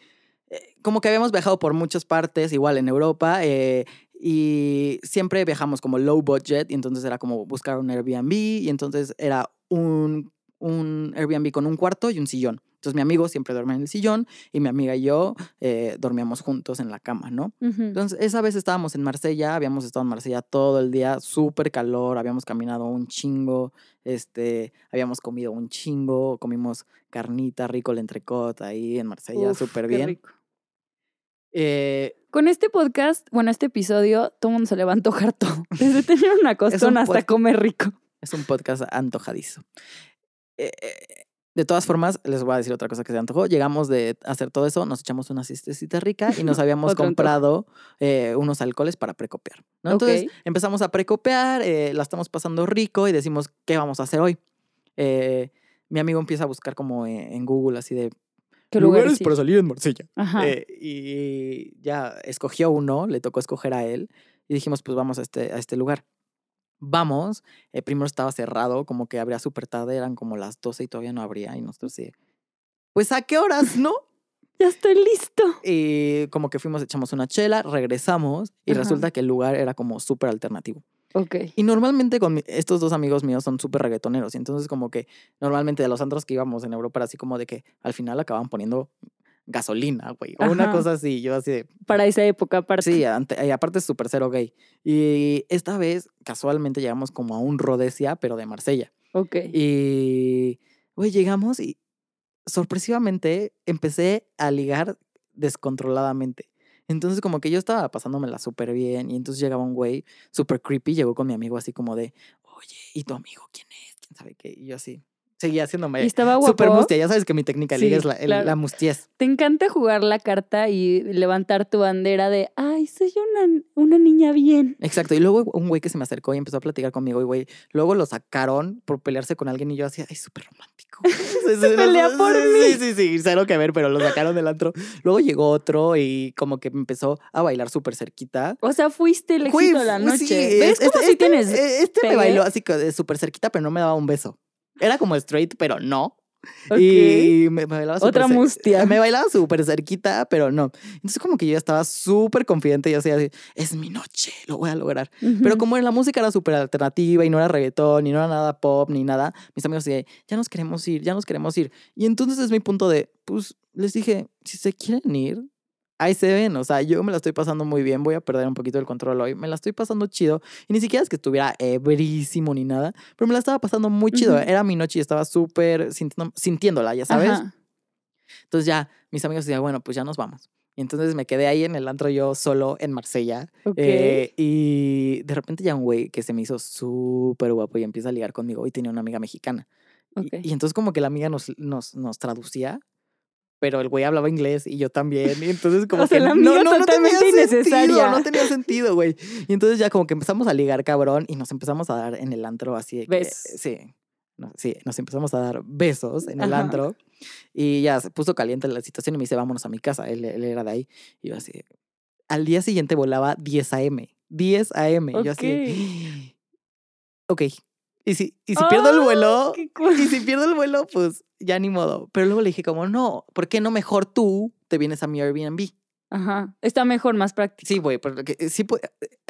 eh, como que habíamos viajado por muchas partes, igual en Europa, eh, y siempre viajamos como low budget, y entonces era como buscar un Airbnb, y entonces era un, un Airbnb con un cuarto y un sillón. Entonces mi amigo siempre duerme en el sillón y mi amiga y yo eh, dormíamos juntos en la cama, ¿no? Entonces, esa vez estábamos en Marsella, habíamos estado en Marsella todo el día, súper calor, habíamos caminado un chingo, este, habíamos comido un chingo, comimos carnita rico, el entrecot ahí en Marsella, súper bien. rico. Eh, Con este podcast, bueno, este episodio, todo el mundo se le va a antojar todo. Desde tener una costón hasta comer rico. es un podcast antojadizo. Eh, eh, de todas formas, les voy a decir otra cosa que se antojó. Llegamos de hacer todo eso, nos echamos una siestecita rica y nos habíamos comprado eh, unos alcoholes para precopiar. ¿no? Entonces empezamos a precopiar, eh, la estamos pasando rico y decimos, ¿qué vamos a hacer hoy? Mi amigo empieza a buscar como en Google así de ¿Qué lugares lugares? para salir en Marsella. Ajá. Eh, y ya escogió uno, le tocó escoger a él y dijimos, pues vamos a este, a este lugar. Vamos, eh, primero estaba cerrado, como que abría súper tarde, eran como las 12 y todavía no abría y nosotros sí, pues a qué horas, ¿no? ya estoy listo. Y como que fuimos, echamos una chela, regresamos y Ajá. resulta que el lugar era como súper alternativo. Ok. Y normalmente con mi- estos dos amigos míos son súper reggaetoneros. Y entonces como que normalmente de los antros que íbamos en Europa era así como de que al final acababan poniendo gasolina, güey. O una cosa así. Yo así de, Para esa época, aparte. Sí, ante- y aparte es súper cero gay. Y esta vez, casualmente, llegamos como a un Rodesia, pero de Marsella. Ok. Y, güey, llegamos y sorpresivamente empecé a ligar descontroladamente. Entonces, como que yo estaba pasándomela súper bien. Y entonces llegaba un güey súper creepy, llegó con mi amigo así como de, oye, ¿y tu amigo quién es? ¿Quién sabe qué? Y yo así, seguía haciéndome Y estaba súper guapo. mustia. Ya sabes que mi técnica de Sí, liga es la, el- claro. la mustiez. Te encanta jugar la carta y levantar tu bandera de, ay, soy una, una niña bien. Exacto. Y luego un güey que se me acercó y empezó a platicar conmigo y güey, luego lo sacaron por pelearse con alguien y yo así, ay, súper romántico. Se pelea por sí, mí. Sí, sí, sí, cero que ver, pero lo sacaron del antro. Luego llegó otro y como que empezó a bailar súper cerquita. O sea, fuiste el Güey, éxito de la noche. sí, ¿Ves cómo si este- tienes eh, Este me bailó así que súper cerquita, pero no me daba un beso. Era como straight, pero no. Ok. Y me, me bailaba Otra mustia. Me bailaba súper cerquita, pero no. Entonces como que yo ya estaba súper confidente y así, así, es mi noche, lo voy a lograr. Pero Ujú. como la música era súper alternativa y no era reggaetón, ni no era nada pop, ni nada, mis amigos decían, ya nos queremos ir, ya nos queremos ir. Y entonces es mi punto de, pues les dije, si se quieren ir, ahí se ven. O sea, yo me la estoy pasando muy bien, voy a perder un poquito el control hoy, me la estoy pasando chido. Y ni siquiera es que estuviera ebrísimo ni nada, pero me la estaba pasando muy chido. Era mi noche y estaba súper sintiendo- sintiéndola, ya sabes. Ajá. Entonces ya mis amigos decían, bueno, pues ya nos vamos. Y entonces me quedé ahí en el antro yo solo en Marsella. Ok. Eh, y de repente ya un güey que se me hizo súper guapo y empieza a ligar conmigo y tenía una amiga mexicana. Y-. Y, entonces como que la amiga nos, nos, nos traducía, pero el güey hablaba inglés y yo también. Y entonces como O sea, que la amiga totalmente tenía innecesaria. Sentido, no tenía sentido, güey. Y entonces ya como que empezamos a ligar cabrón y nos empezamos a dar en el antro así que- Besos. sí. no, sí, nos empezamos a dar besos en el Ajá. antro y ya se puso caliente la situación y me dice, vámonos a mi casa. Él, él era de ahí. Y yo así, al día siguiente volaba 10 a.m. 10 a.m. Y yo así, ok. Y si, y si pierdo el ¡Ay, vuelo, cool! y si pierdo el vuelo, pues ya ni modo. Pero luego le dije como, no, ¿por qué no mejor tú te vienes a mi Airbnb? Ajá. Está mejor, más práctico. Sí, güey, porque sí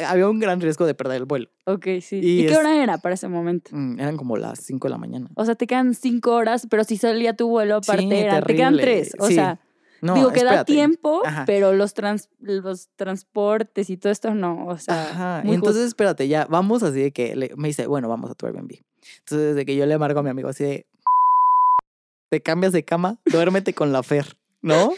había un gran riesgo de perder el vuelo. Ok, sí. Y ¿Y, qué es- hora era para ese momento? Mm, eran como las 5 de la mañana. O sea, te quedan cinco horas, pero si salía tu vuelo aparte, Sí, era- te quedan terrible. tres. O Sí. sea, No, digo que da tiempo, Ajá. pero los, trans, los transportes y todo esto no. O sea, Ajá. Y muy entonces, justo. espérate, ya vamos así de que le- me dice, bueno, vamos a tu Airbnb. Entonces, desde que yo le amargo a mi amigo así de, te cambias de cama, duérmete con la Fer, ¿no?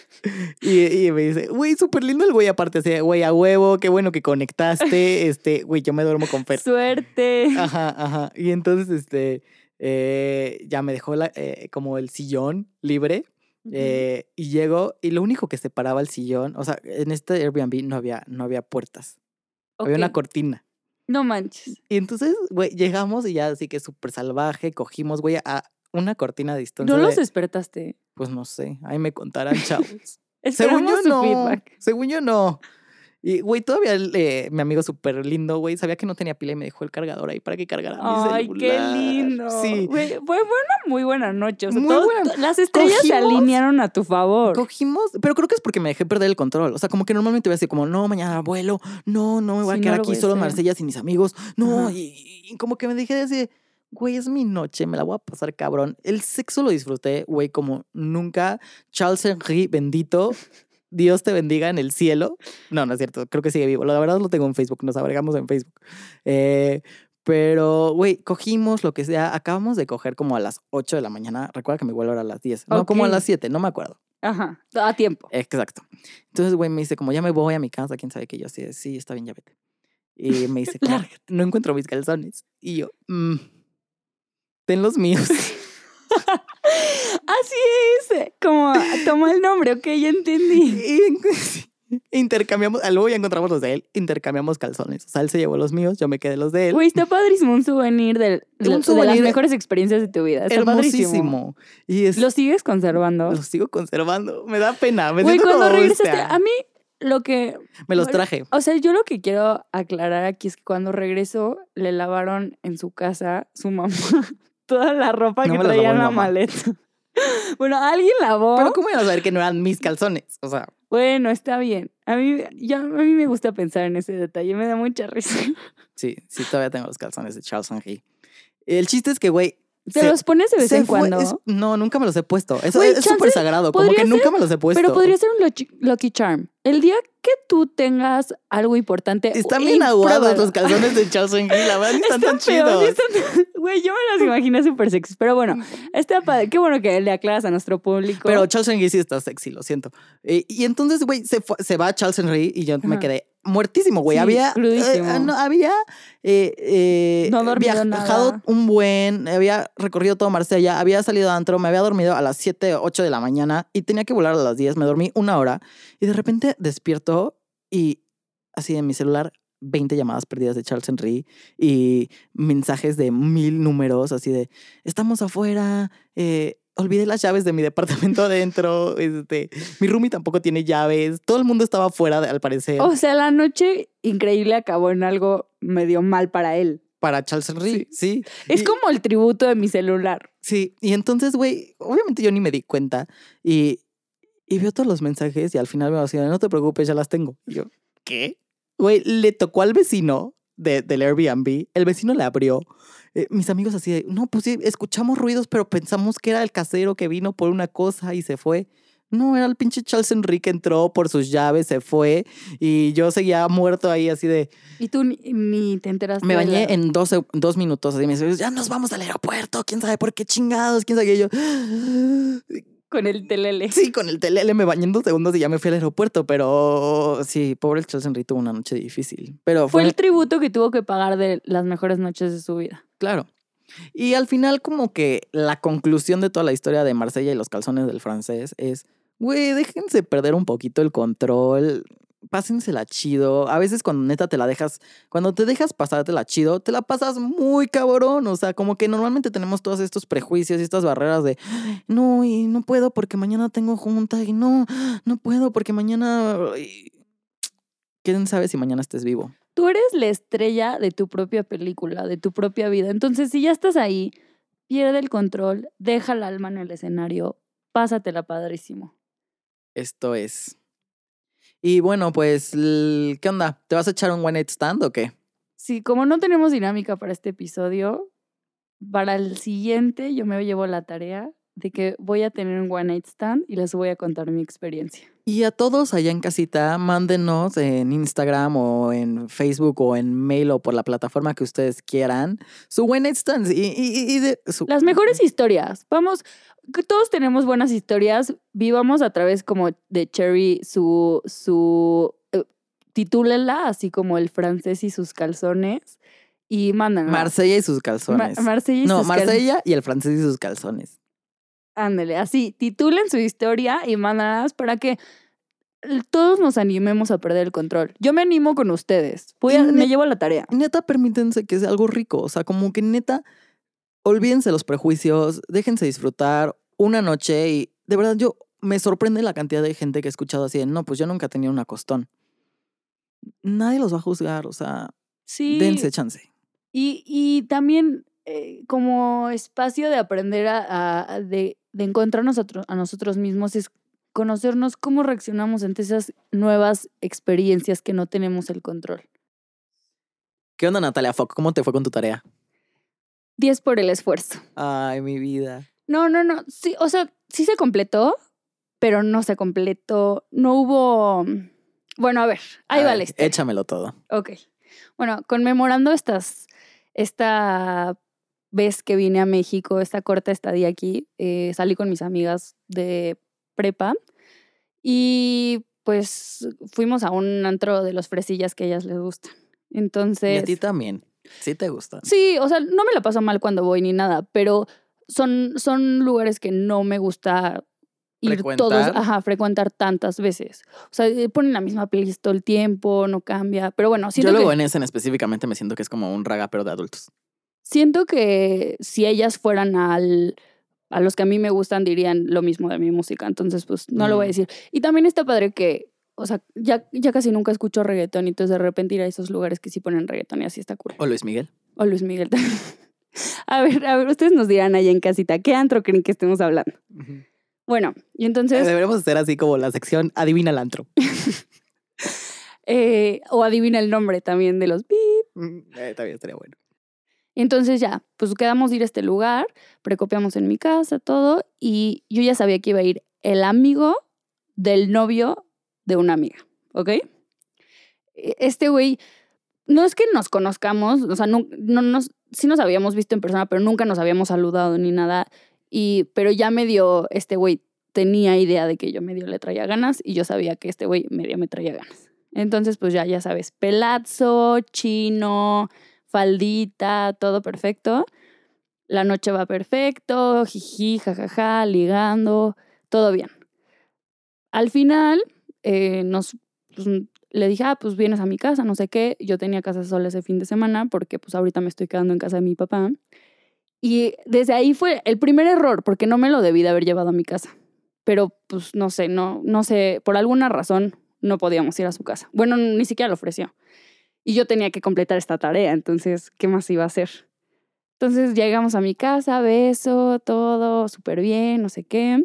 Y, y me dice, güey, súper lindo el güey, aparte, así, de, güey, a huevo, qué bueno que conectaste, este, güey, yo me duermo con Fer. Suerte. Ajá, ajá. Y entonces, este, eh, ya me dejó la, eh, como el sillón libre. Eh, y llego, y lo único que separaba el sillón, o sea, en este Airbnb no había, no había puertas, había una cortina. No manches. Y entonces, güey, llegamos y ya así que súper salvaje, cogimos, güey, a una cortina de distancia. ¿No los de- despertaste? Pues no sé, ahí me contarán, chavos. Según yo no. feedback. Según yo no. Y, güey, todavía eh, mi amigo súper lindo, güey, sabía que no tenía pila y me dejó el cargador ahí para que cargara mi Ay, qué celular. lindo. Sí. Güey, fue, una muy buena noche. O sea, Muy todo- buena. las estrellas se alinearon a tu favor. Cogimos, pero creo que es porque me dejé perder el control. O sea, como que normalmente voy a decir como, no, mañana vuelo, no, no me voy Sí, a quedar aquí solo en. Marsella sin mis amigos. No, y, y como que me dejé de decir, güey, es mi noche, me la voy a pasar cabrón. El sexo lo disfruté, güey, como nunca. Charles Henry, bendito. Dios te bendiga en el cielo. No, no es cierto, creo que sigue vivo. La verdad lo tengo en Facebook, nos agregamos en Facebook. Eh, pero, güey, cogimos lo que sea. Acabamos de coger como a las 8 de la mañana. Recuerda que mi vuelo era a las 10. No, como a las 7, no me acuerdo. Ajá. A tiempo. Exacto. Entonces, güey, me dice, como ya me voy a mi casa, quién sabe que yo así, sí, está bien, ya vete. Y me dice, no encuentro mis calzones. Y yo, "Mm, ten los míos. Así es. Como toma el nombre, ok, ya entendí. intercambiamos, luego ya encontramos los de él, intercambiamos calzones. O sea, él se llevó los míos, yo me quedé los de él. Güey, está padrísimo un souvenir del- de, Un de las souvenir mejores experiencias de tu vida. Está padrísimo. Hermosísimo. Y es, ¿Lo sigues conservando? los sigo conservando. Me da pena. Me Güey, cuando regresaste, bestia. a mí lo que... Me los traje. O sea, yo lo que quiero aclarar aquí es que cuando regresó, le lavaron en su casa su mamá toda la ropa No que traía en la mamá. maleta. Bueno, alguien lavó. Pero ¿cómo iban a saber que no eran mis calzones? O sea, Bueno, está bien. A mí, ya, a mí me gusta pensar en ese detalle, me da mucha risa. Sí, sí, todavía tengo los calzones de Charles Henry. El chiste es que, güey, ¿Te Se- los pones de vez en fue- cuando? es- no, nunca me los he puesto. Eso es súper sagrado. Como que nunca me los he puesto. Pero podría ser un Lucky- Charm. El día que tú tengas algo importante. Están bien aguados los calzones de Charles Henry. La verdad, están tan chidos. están- Güey, yo me los imaginé súper sexy. Pero bueno, está padre. Qué bueno que le aclaras a nuestro público. Pero Charles Henry sí está sexy, lo siento. Eh, y entonces, güey, se, fue- se va Charles Henry y yo me quedé muertísimo, güey. Sí, había, eh, no, había eh, eh, No viajado nada. un buen, había recorrido todo Marsella, había salido a antro, me había dormido a las 7, 8 de la mañana y tenía que volar a las 10. Me dormí una hora y de repente despierto y así en mi celular 20 llamadas perdidas de Charles Henry y mensajes de mil números así de estamos afuera, eh, olvidé las llaves de mi departamento adentro, este, mi roomie tampoco tiene llaves, todo el mundo estaba afuera de- al parecer O sea, la noche increíble acabó en algo medio mal para él. para Charles Henry, sí. Es Y- como el tributo de mi celular. Sí, y entonces, güey, obviamente yo ni me di cuenta y, y veo todos los mensajes y al final me decía, no te preocupes, ya las tengo. Y yo, ¿qué? Güey, le tocó al vecino de, del Airbnb, el vecino le abrió. Eh, mis amigos así de, no, pues sí, escuchamos ruidos, pero pensamos que era el casero que vino por una cosa y se fue. No, era el pinche Charles Enrique, entró por sus llaves, se fue y yo seguía muerto ahí así de, Y tú ni, ni te enteraste. me bañé la- en dos, dos minutos. Así me dice, ya nos vamos al aeropuerto. ¿Quién sabe por qué chingados? ¿Quién sabe qué? Yo, Con el telele. sí, con el telele me bañé en dos segundos y ya me fui al aeropuerto. Pero sí, pobre el Charles Henry tuvo una noche difícil. Pero Fue fue, el tributo que tuvo que pagar de las mejores noches de su vida. claro. Y al final, como que la conclusión de toda la historia de Marsella y los calzones del francés es, güey, déjense perder un poquito el control. Pásensela chido. A veces cuando neta te la dejas, cuando te dejas pasártela chido, te la pasas muy cabrón. O sea, como que normalmente tenemos todos estos prejuicios y estas barreras de no, y no puedo porque mañana tengo junta, y no, no puedo porque mañana. ¿Quién sabe si mañana estés vivo? Tú eres la estrella de tu propia película, de tu propia vida. Entonces, si ya estás ahí, pierde el control, deja el alma en el escenario, pásatela padrísimo. Esto es. Y bueno, pues, ¿qué onda? ¿Te vas a echar un one night stand o qué? Sí, como no tenemos dinámica para este episodio, para el siguiente yo me llevo la tarea de que voy a tener un one night stand y les voy a contar mi experiencia. Y a todos allá en casita, mándenos en Instagram o en Facebook o en mail o por la plataforma que ustedes quieran su one night stand. Y, y- y de, su- Las mejores historias. Vamos, todos tenemos buenas historias. Vivamos a través como de Cherry su, su, eh, titúlenla así como el francés y sus calzones y mándanla. Marsella y sus calzones. Marsella y no, sus cal- Marsella y el francés y sus calzones. Ándale, así, titulen su historia y mándalas para que todos nos animemos a perder el control. Yo me animo con ustedes. Voy a- me llevo la tarea. neta, permítense que sea algo rico. O sea, como que neta, olvídense los prejuicios, déjense disfrutar una noche y de verdad yo me sorprende la cantidad de gente que he escuchado así de, no, pues yo nunca he tenido una costón. Nadie los va a juzgar, o sea, Sí. dense chance. Y, y también eh, como espacio de aprender a, a- a- de, de encontrarnos a, a nosotros mismos es conocernos cómo reaccionamos ante esas nuevas experiencias que no tenemos el control. ¿Qué onda, Natalia Fock? ¿Cómo te fue con tu tarea? 10 por el esfuerzo. Ay, mi vida. No, no, no. Sí, o sea, sí se completó, pero no se completó. No hubo. Bueno, a ver, ahí A va ver, la historia. Échamelo todo. Ok. Bueno, conmemorando estas, esta vez que vine a México, esta corta estadía aquí, eh, salí con mis amigas de prepa y pues fuimos a un antro de los fresillas que a ellas les gustan. Y Entonces... a ti también. Sí te gustan. Sí, o sea, no me la paso mal cuando voy ni nada, pero son, son lugares que no me gusta ir todos, ajá, frecuentar tantas veces. O sea, eh, ponen la misma playlist todo el tiempo, no cambia. Pero bueno, Yo luego que, en ese en específicamente me siento que es como un raga, pero de adultos. Siento que si ellas fueran al, a los que a mí me gustan, dirían lo mismo de mi música. Entonces, pues no lo voy a Mm. decir. Y también está padre que, o sea, ya, ya casi nunca escucho reggaetón, y entonces de repente ir a esos lugares que sí ponen reggaetón y así está cool. O Luis Miguel. O Luis Miguel también. A ver, a ver, ustedes nos dirán allá en casita, ¿qué antro creen que estemos hablando? Bueno, y entonces, Deberíamos hacer así como la sección Adivina el antro. eh, o adivina el nombre también de los. Mm, eh, también estaría bueno. Entonces ya, pues quedamos ir a este lugar, precopiamos en mi casa, todo, y yo ya sabía que iba a ir el amigo del novio de una amiga, ¿ok? E- Este güey, no es que nos conozcamos, o sea, no, no nos, sí nos habíamos visto en persona, pero nunca nos habíamos saludado ni nada, y, pero ya medio, este güey tenía idea de que yo medio le traía ganas, y yo sabía que este güey medio me traía ganas. Entonces, pues ya, ya sabes, pelazo, chino, faldita, todo perfecto. La noche va perfecto, jiji, jajaja, ligando, todo bien. Al final, eh, nos, pues, le dije, ah, pues vienes a mi casa, no sé qué. Yo tenía casa sola ese fin de semana porque pues ahorita me estoy quedando en casa de mi papá. Y desde ahí fue el primer error porque no me lo debí de haber llevado a mi casa. Pero pues no sé, no, no sé, por alguna razón no podíamos ir a su casa. Bueno, ni siquiera lo ofreció. Y yo tenía que completar esta tarea, entonces, ¿qué más iba a hacer? Entonces llegamos a mi casa, beso, todo súper bien, no sé qué.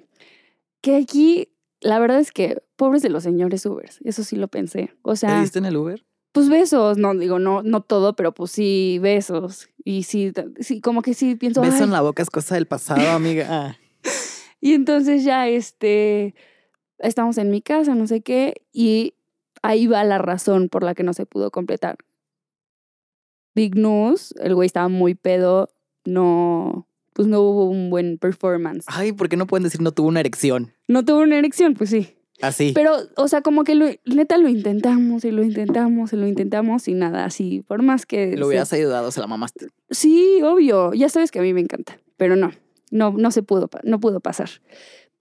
Que aquí, la verdad es que, pobres de los señores Ubers, eso sí lo pensé. O ¿Te sea, diste en el Uber? pues besos, no digo, no, no todo, pero pues sí, besos. Y sí, sí como que sí pienso. Beso "Ay". en la boca es cosa del pasado, amiga. Ah. Y entonces ya, este, estamos en mi casa, no sé qué, y ahí va la razón por la que no se pudo completar. Big news, el güey estaba muy pedo, no, pues no hubo un buen performance. Ay, ¿por qué no pueden decir no tuvo una erección? No tuvo una erección, pues sí. Así. Pero, o sea, como que lo, neta lo intentamos y lo intentamos y lo intentamos y nada, así, por más que... Lo hubieras ayudado, se la mamaste. Sí, obvio. Ya sabes que a mí me encanta. Pero no, no, no se pudo, no pudo pasar.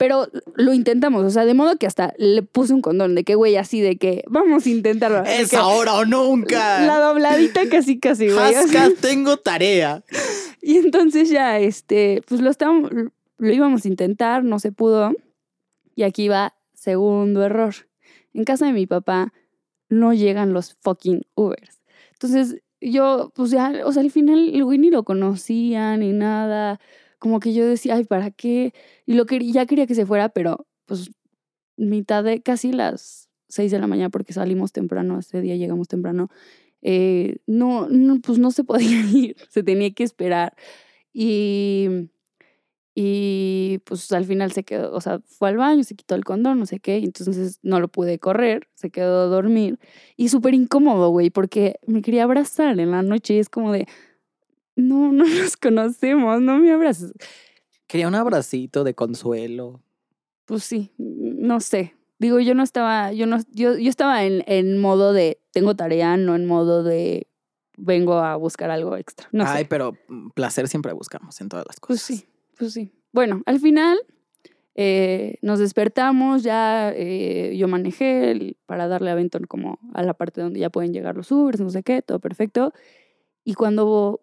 Pero lo intentamos, o sea, de modo que hasta le puse un condón de que, güey, así de que vamos a intentarlo. Es que ahora o nunca. La dobladita casi, casi, güey. Hasca, tengo tarea. y entonces ya, este, pues lo estábamos, lo íbamos a intentar, no se pudo. Y aquí va segundo error. En casa de mi papá no llegan los fucking Ubers. Entonces yo, pues ya, o sea, al final el güey ni lo conocía ni nada. Como que yo decía, ay, ¿para qué? Y lo quería, ya quería que se fuera, pero pues mitad de casi las seis de la mañana porque salimos temprano, ese día llegamos temprano. eh, no, no, pues no se podía ir, se tenía que esperar. Y, y pues al final se quedó, o sea, fue al baño, se quitó el condón, no sé qué, y entonces no lo pude correr, se quedó a dormir. Y súper incómodo, güey, porque me quería abrazar en la noche y es como de, no, no nos conocemos, no me abrazas. Quería un abracito de consuelo. Pues sí, no sé. Digo, yo no estaba, yo no, yo, yo estaba en, en modo de tengo tarea, no en modo de vengo a buscar algo extra. No Ay, sé. pero mm, placer siempre buscamos en todas las Pues cosas. sí, pues sí. Bueno, al final eh, nos despertamos, ya eh, yo manejé el- para darle aventón como a la parte donde ya pueden llegar los Ubers, no sé qué, todo perfecto. Y cuando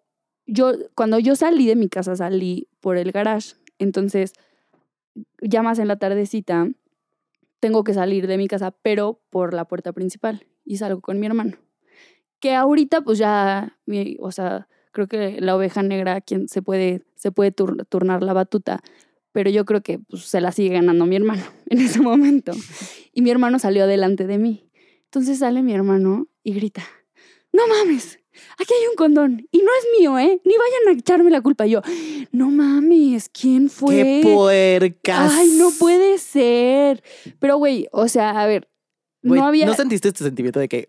yo, cuando yo salí de mi casa, salí por el garage. Entonces, ya más en la tardecita, tengo que salir de mi casa, pero por la puerta principal. Y salgo con mi hermano. Que ahorita, pues ya, mi- o sea, creo que la oveja negra quien se puede, se puede tur- turnar la batuta, pero yo creo que pues, se la sigue ganando mi hermano en ese momento. Y mi hermano salió delante de mí. Entonces sale mi hermano y grita, no mames, aquí hay un condón y no es mío, ¿eh? Ni vayan a echarme la culpa. Y yo, no mames, ¿quién fue? ¡Qué puercas! Ay, no puede ser. Pero, güey, o sea, a ver, no había... ¿No sentiste este sentimiento de que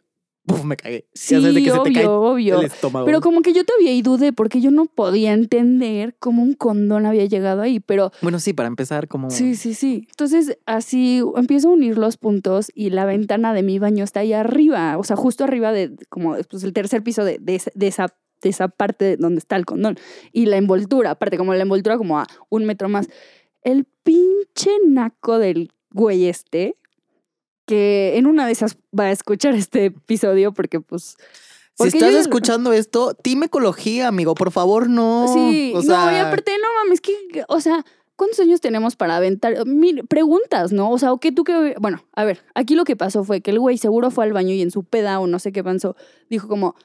¡puf! me cagué? sí, Ya sabes, de que se te cae obvio, obvio. el estómago. Pero como que yo todavía y dudé porque yo no podía entender cómo un condón había llegado ahí, pero Bueno, sí, para empezar, como. sí, sí, sí. Entonces así empiezo a unir los puntos y la ventana de mi baño está ahí arriba, o sea, justo arriba de como pues, el tercer piso de, de de esa de esa parte donde está el condón y la envoltura, aparte como la envoltura como a un metro más. El pinche naco del güey este, que en una de esas va a escuchar este episodio porque pues Si estás yo- escuchando esto, team ecología, amigo, por favor, no. Sí, o no, y sea, aparte, no mames, que, o sea, ¿cuántos años tenemos para aventar? Preguntas, ¿no? O sea, ¿o qué tú que. Bueno, a ver, aquí lo que pasó fue que el güey seguro fue al baño y en su peda o no sé qué pensó, dijo como,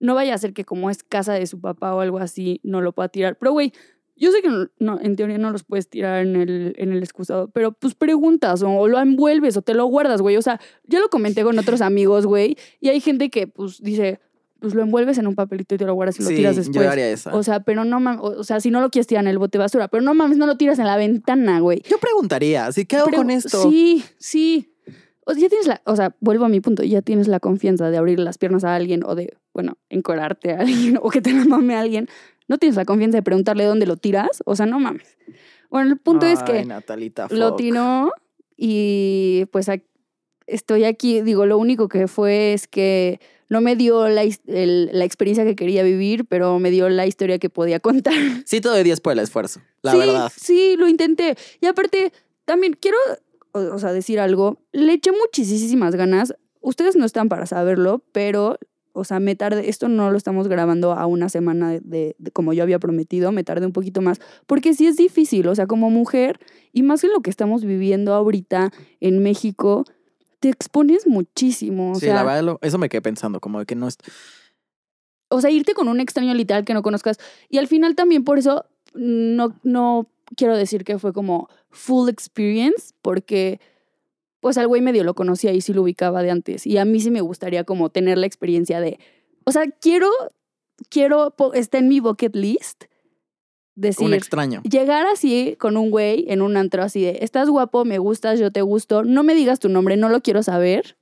no vaya a ser que como es casa de su papá o algo así, no lo pueda tirar. Pero, güey, yo sé que no, no, en teoría no los puedes tirar en el, en el excusado, pero pues preguntas o, o lo envuelves o te lo guardas, güey. O sea, ya lo comenté con otros amigos, güey, y hay gente que pues dice, pues lo envuelves en un papelito y te lo guardas y lo Sí, tiras yo después. haría esa. O sea, pero no mames, o sea, si no lo quieres tirar en el bote de basura, pero no mames, no lo tiras en la ventana, güey. Yo preguntaría, ¿sí qué hago con esto? Sí, sí. O sea, ya tienes la, o sea, vuelvo a mi punto, ya tienes la confianza de abrir las piernas a alguien o de, bueno, encorarte a alguien o que te la mame a alguien. No tienes la confianza de preguntarle dónde lo tiras. O sea, no mames. Bueno, el punto es que Natalita, lo tiró y pues estoy aquí. Digo, lo único que fue es que no me dio la, el- la experiencia que quería vivir, pero me dio la historia que podía contar. Sí, te doy 10 por el esfuerzo, la sí, verdad. Sí, lo intenté. Y aparte, también quiero, o, o sea, decir algo. Le eché muchísimas ganas. Ustedes no están para saberlo, pero, o sea, me tardé. Esto no lo estamos grabando a una semana de, de- de como yo había prometido. Me tardé un poquito más. Porque sí es difícil. O sea, como mujer, y más en lo que estamos viviendo ahorita en México, te expones muchísimo. O sí, sea, la verdad, eso me quedé pensando, como de que no es... o sea, irte con un extraño literal que no conozcas. Y al final también por eso no, no quiero decir que fue como full experience, porque pues al güey medio lo conocía y sí lo ubicaba de antes. Y a mí sí me gustaría como tener la experiencia de, o sea, quiero, quiero, está en mi bucket list, decir, un extraño. llegar así con un güey en un antro así de, estás guapo, me gustas, yo te gusto, no me digas tu nombre, no lo quiero saber,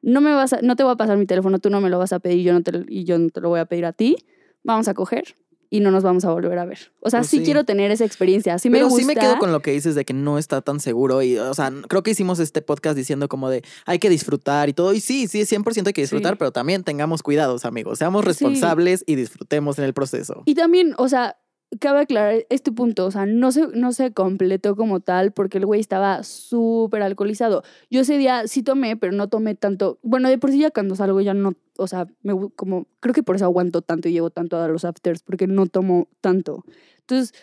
no me vas a, no te voy a pasar mi teléfono, tú no me lo vas a pedir, yo no te, y yo no te lo voy a pedir a ti, vamos a coger y no nos vamos a volver a ver. O sea, Pues sí, sí. quiero tener esa experiencia, sí me Pero gusta. sí me quedo con lo que dices de que no está tan seguro y, o sea, creo que hicimos este podcast diciendo como de hay que disfrutar y todo. Y sí, sí, 100% hay que disfrutar, Sí. pero también tengamos cuidados, amigos. Seamos Sí. responsables y disfrutemos en el proceso. Y también, o sea, cabe aclarar este punto, o sea, no se, no se completó como tal porque el güey estaba súper alcoholizado. Yo ese día sí tomé, pero no tomé tanto. Bueno, de por sí ya cuando salgo ya no, o sea, me, como, creo que por eso aguanto tanto y llego tanto a los afters, porque no tomo tanto. Entonces,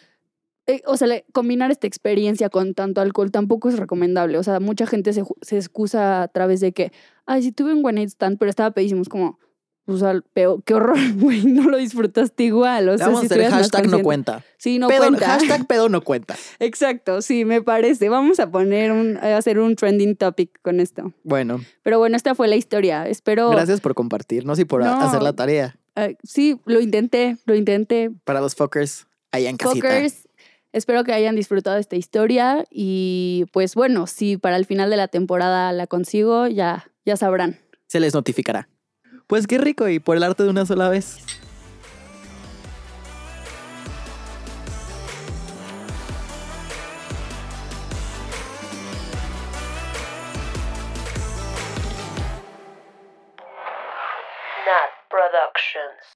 eh, o sea, le- combinar esta experiencia con tanto alcohol tampoco es recomendable. O sea, mucha gente se, se excusa a través de que, ay, sí tuve un night stand, pero estaba pedísimo. Como, o sea, peor, qué horror, güey, no lo disfrutaste igual. O sea, Vamos si a hacer hashtag no cuenta. Sí, no Pedo- cuenta. Hashtag pedo no cuenta. Exacto, sí, me parece. Vamos a poner un, a hacer un trending topic con esto. Bueno, Pero bueno, esta fue la historia. Espero. gracias por compartirnos y por No. hacer la tarea. eh, sí, lo intenté, lo intenté. Para los fuckers allá en casita. Fuckers, espero que hayan disfrutado esta historia y pues bueno, si para el final de la temporada la consigo, ya, ya sabrán. Se les notificará. Pues qué rico y por el arte de una sola vez. Productions.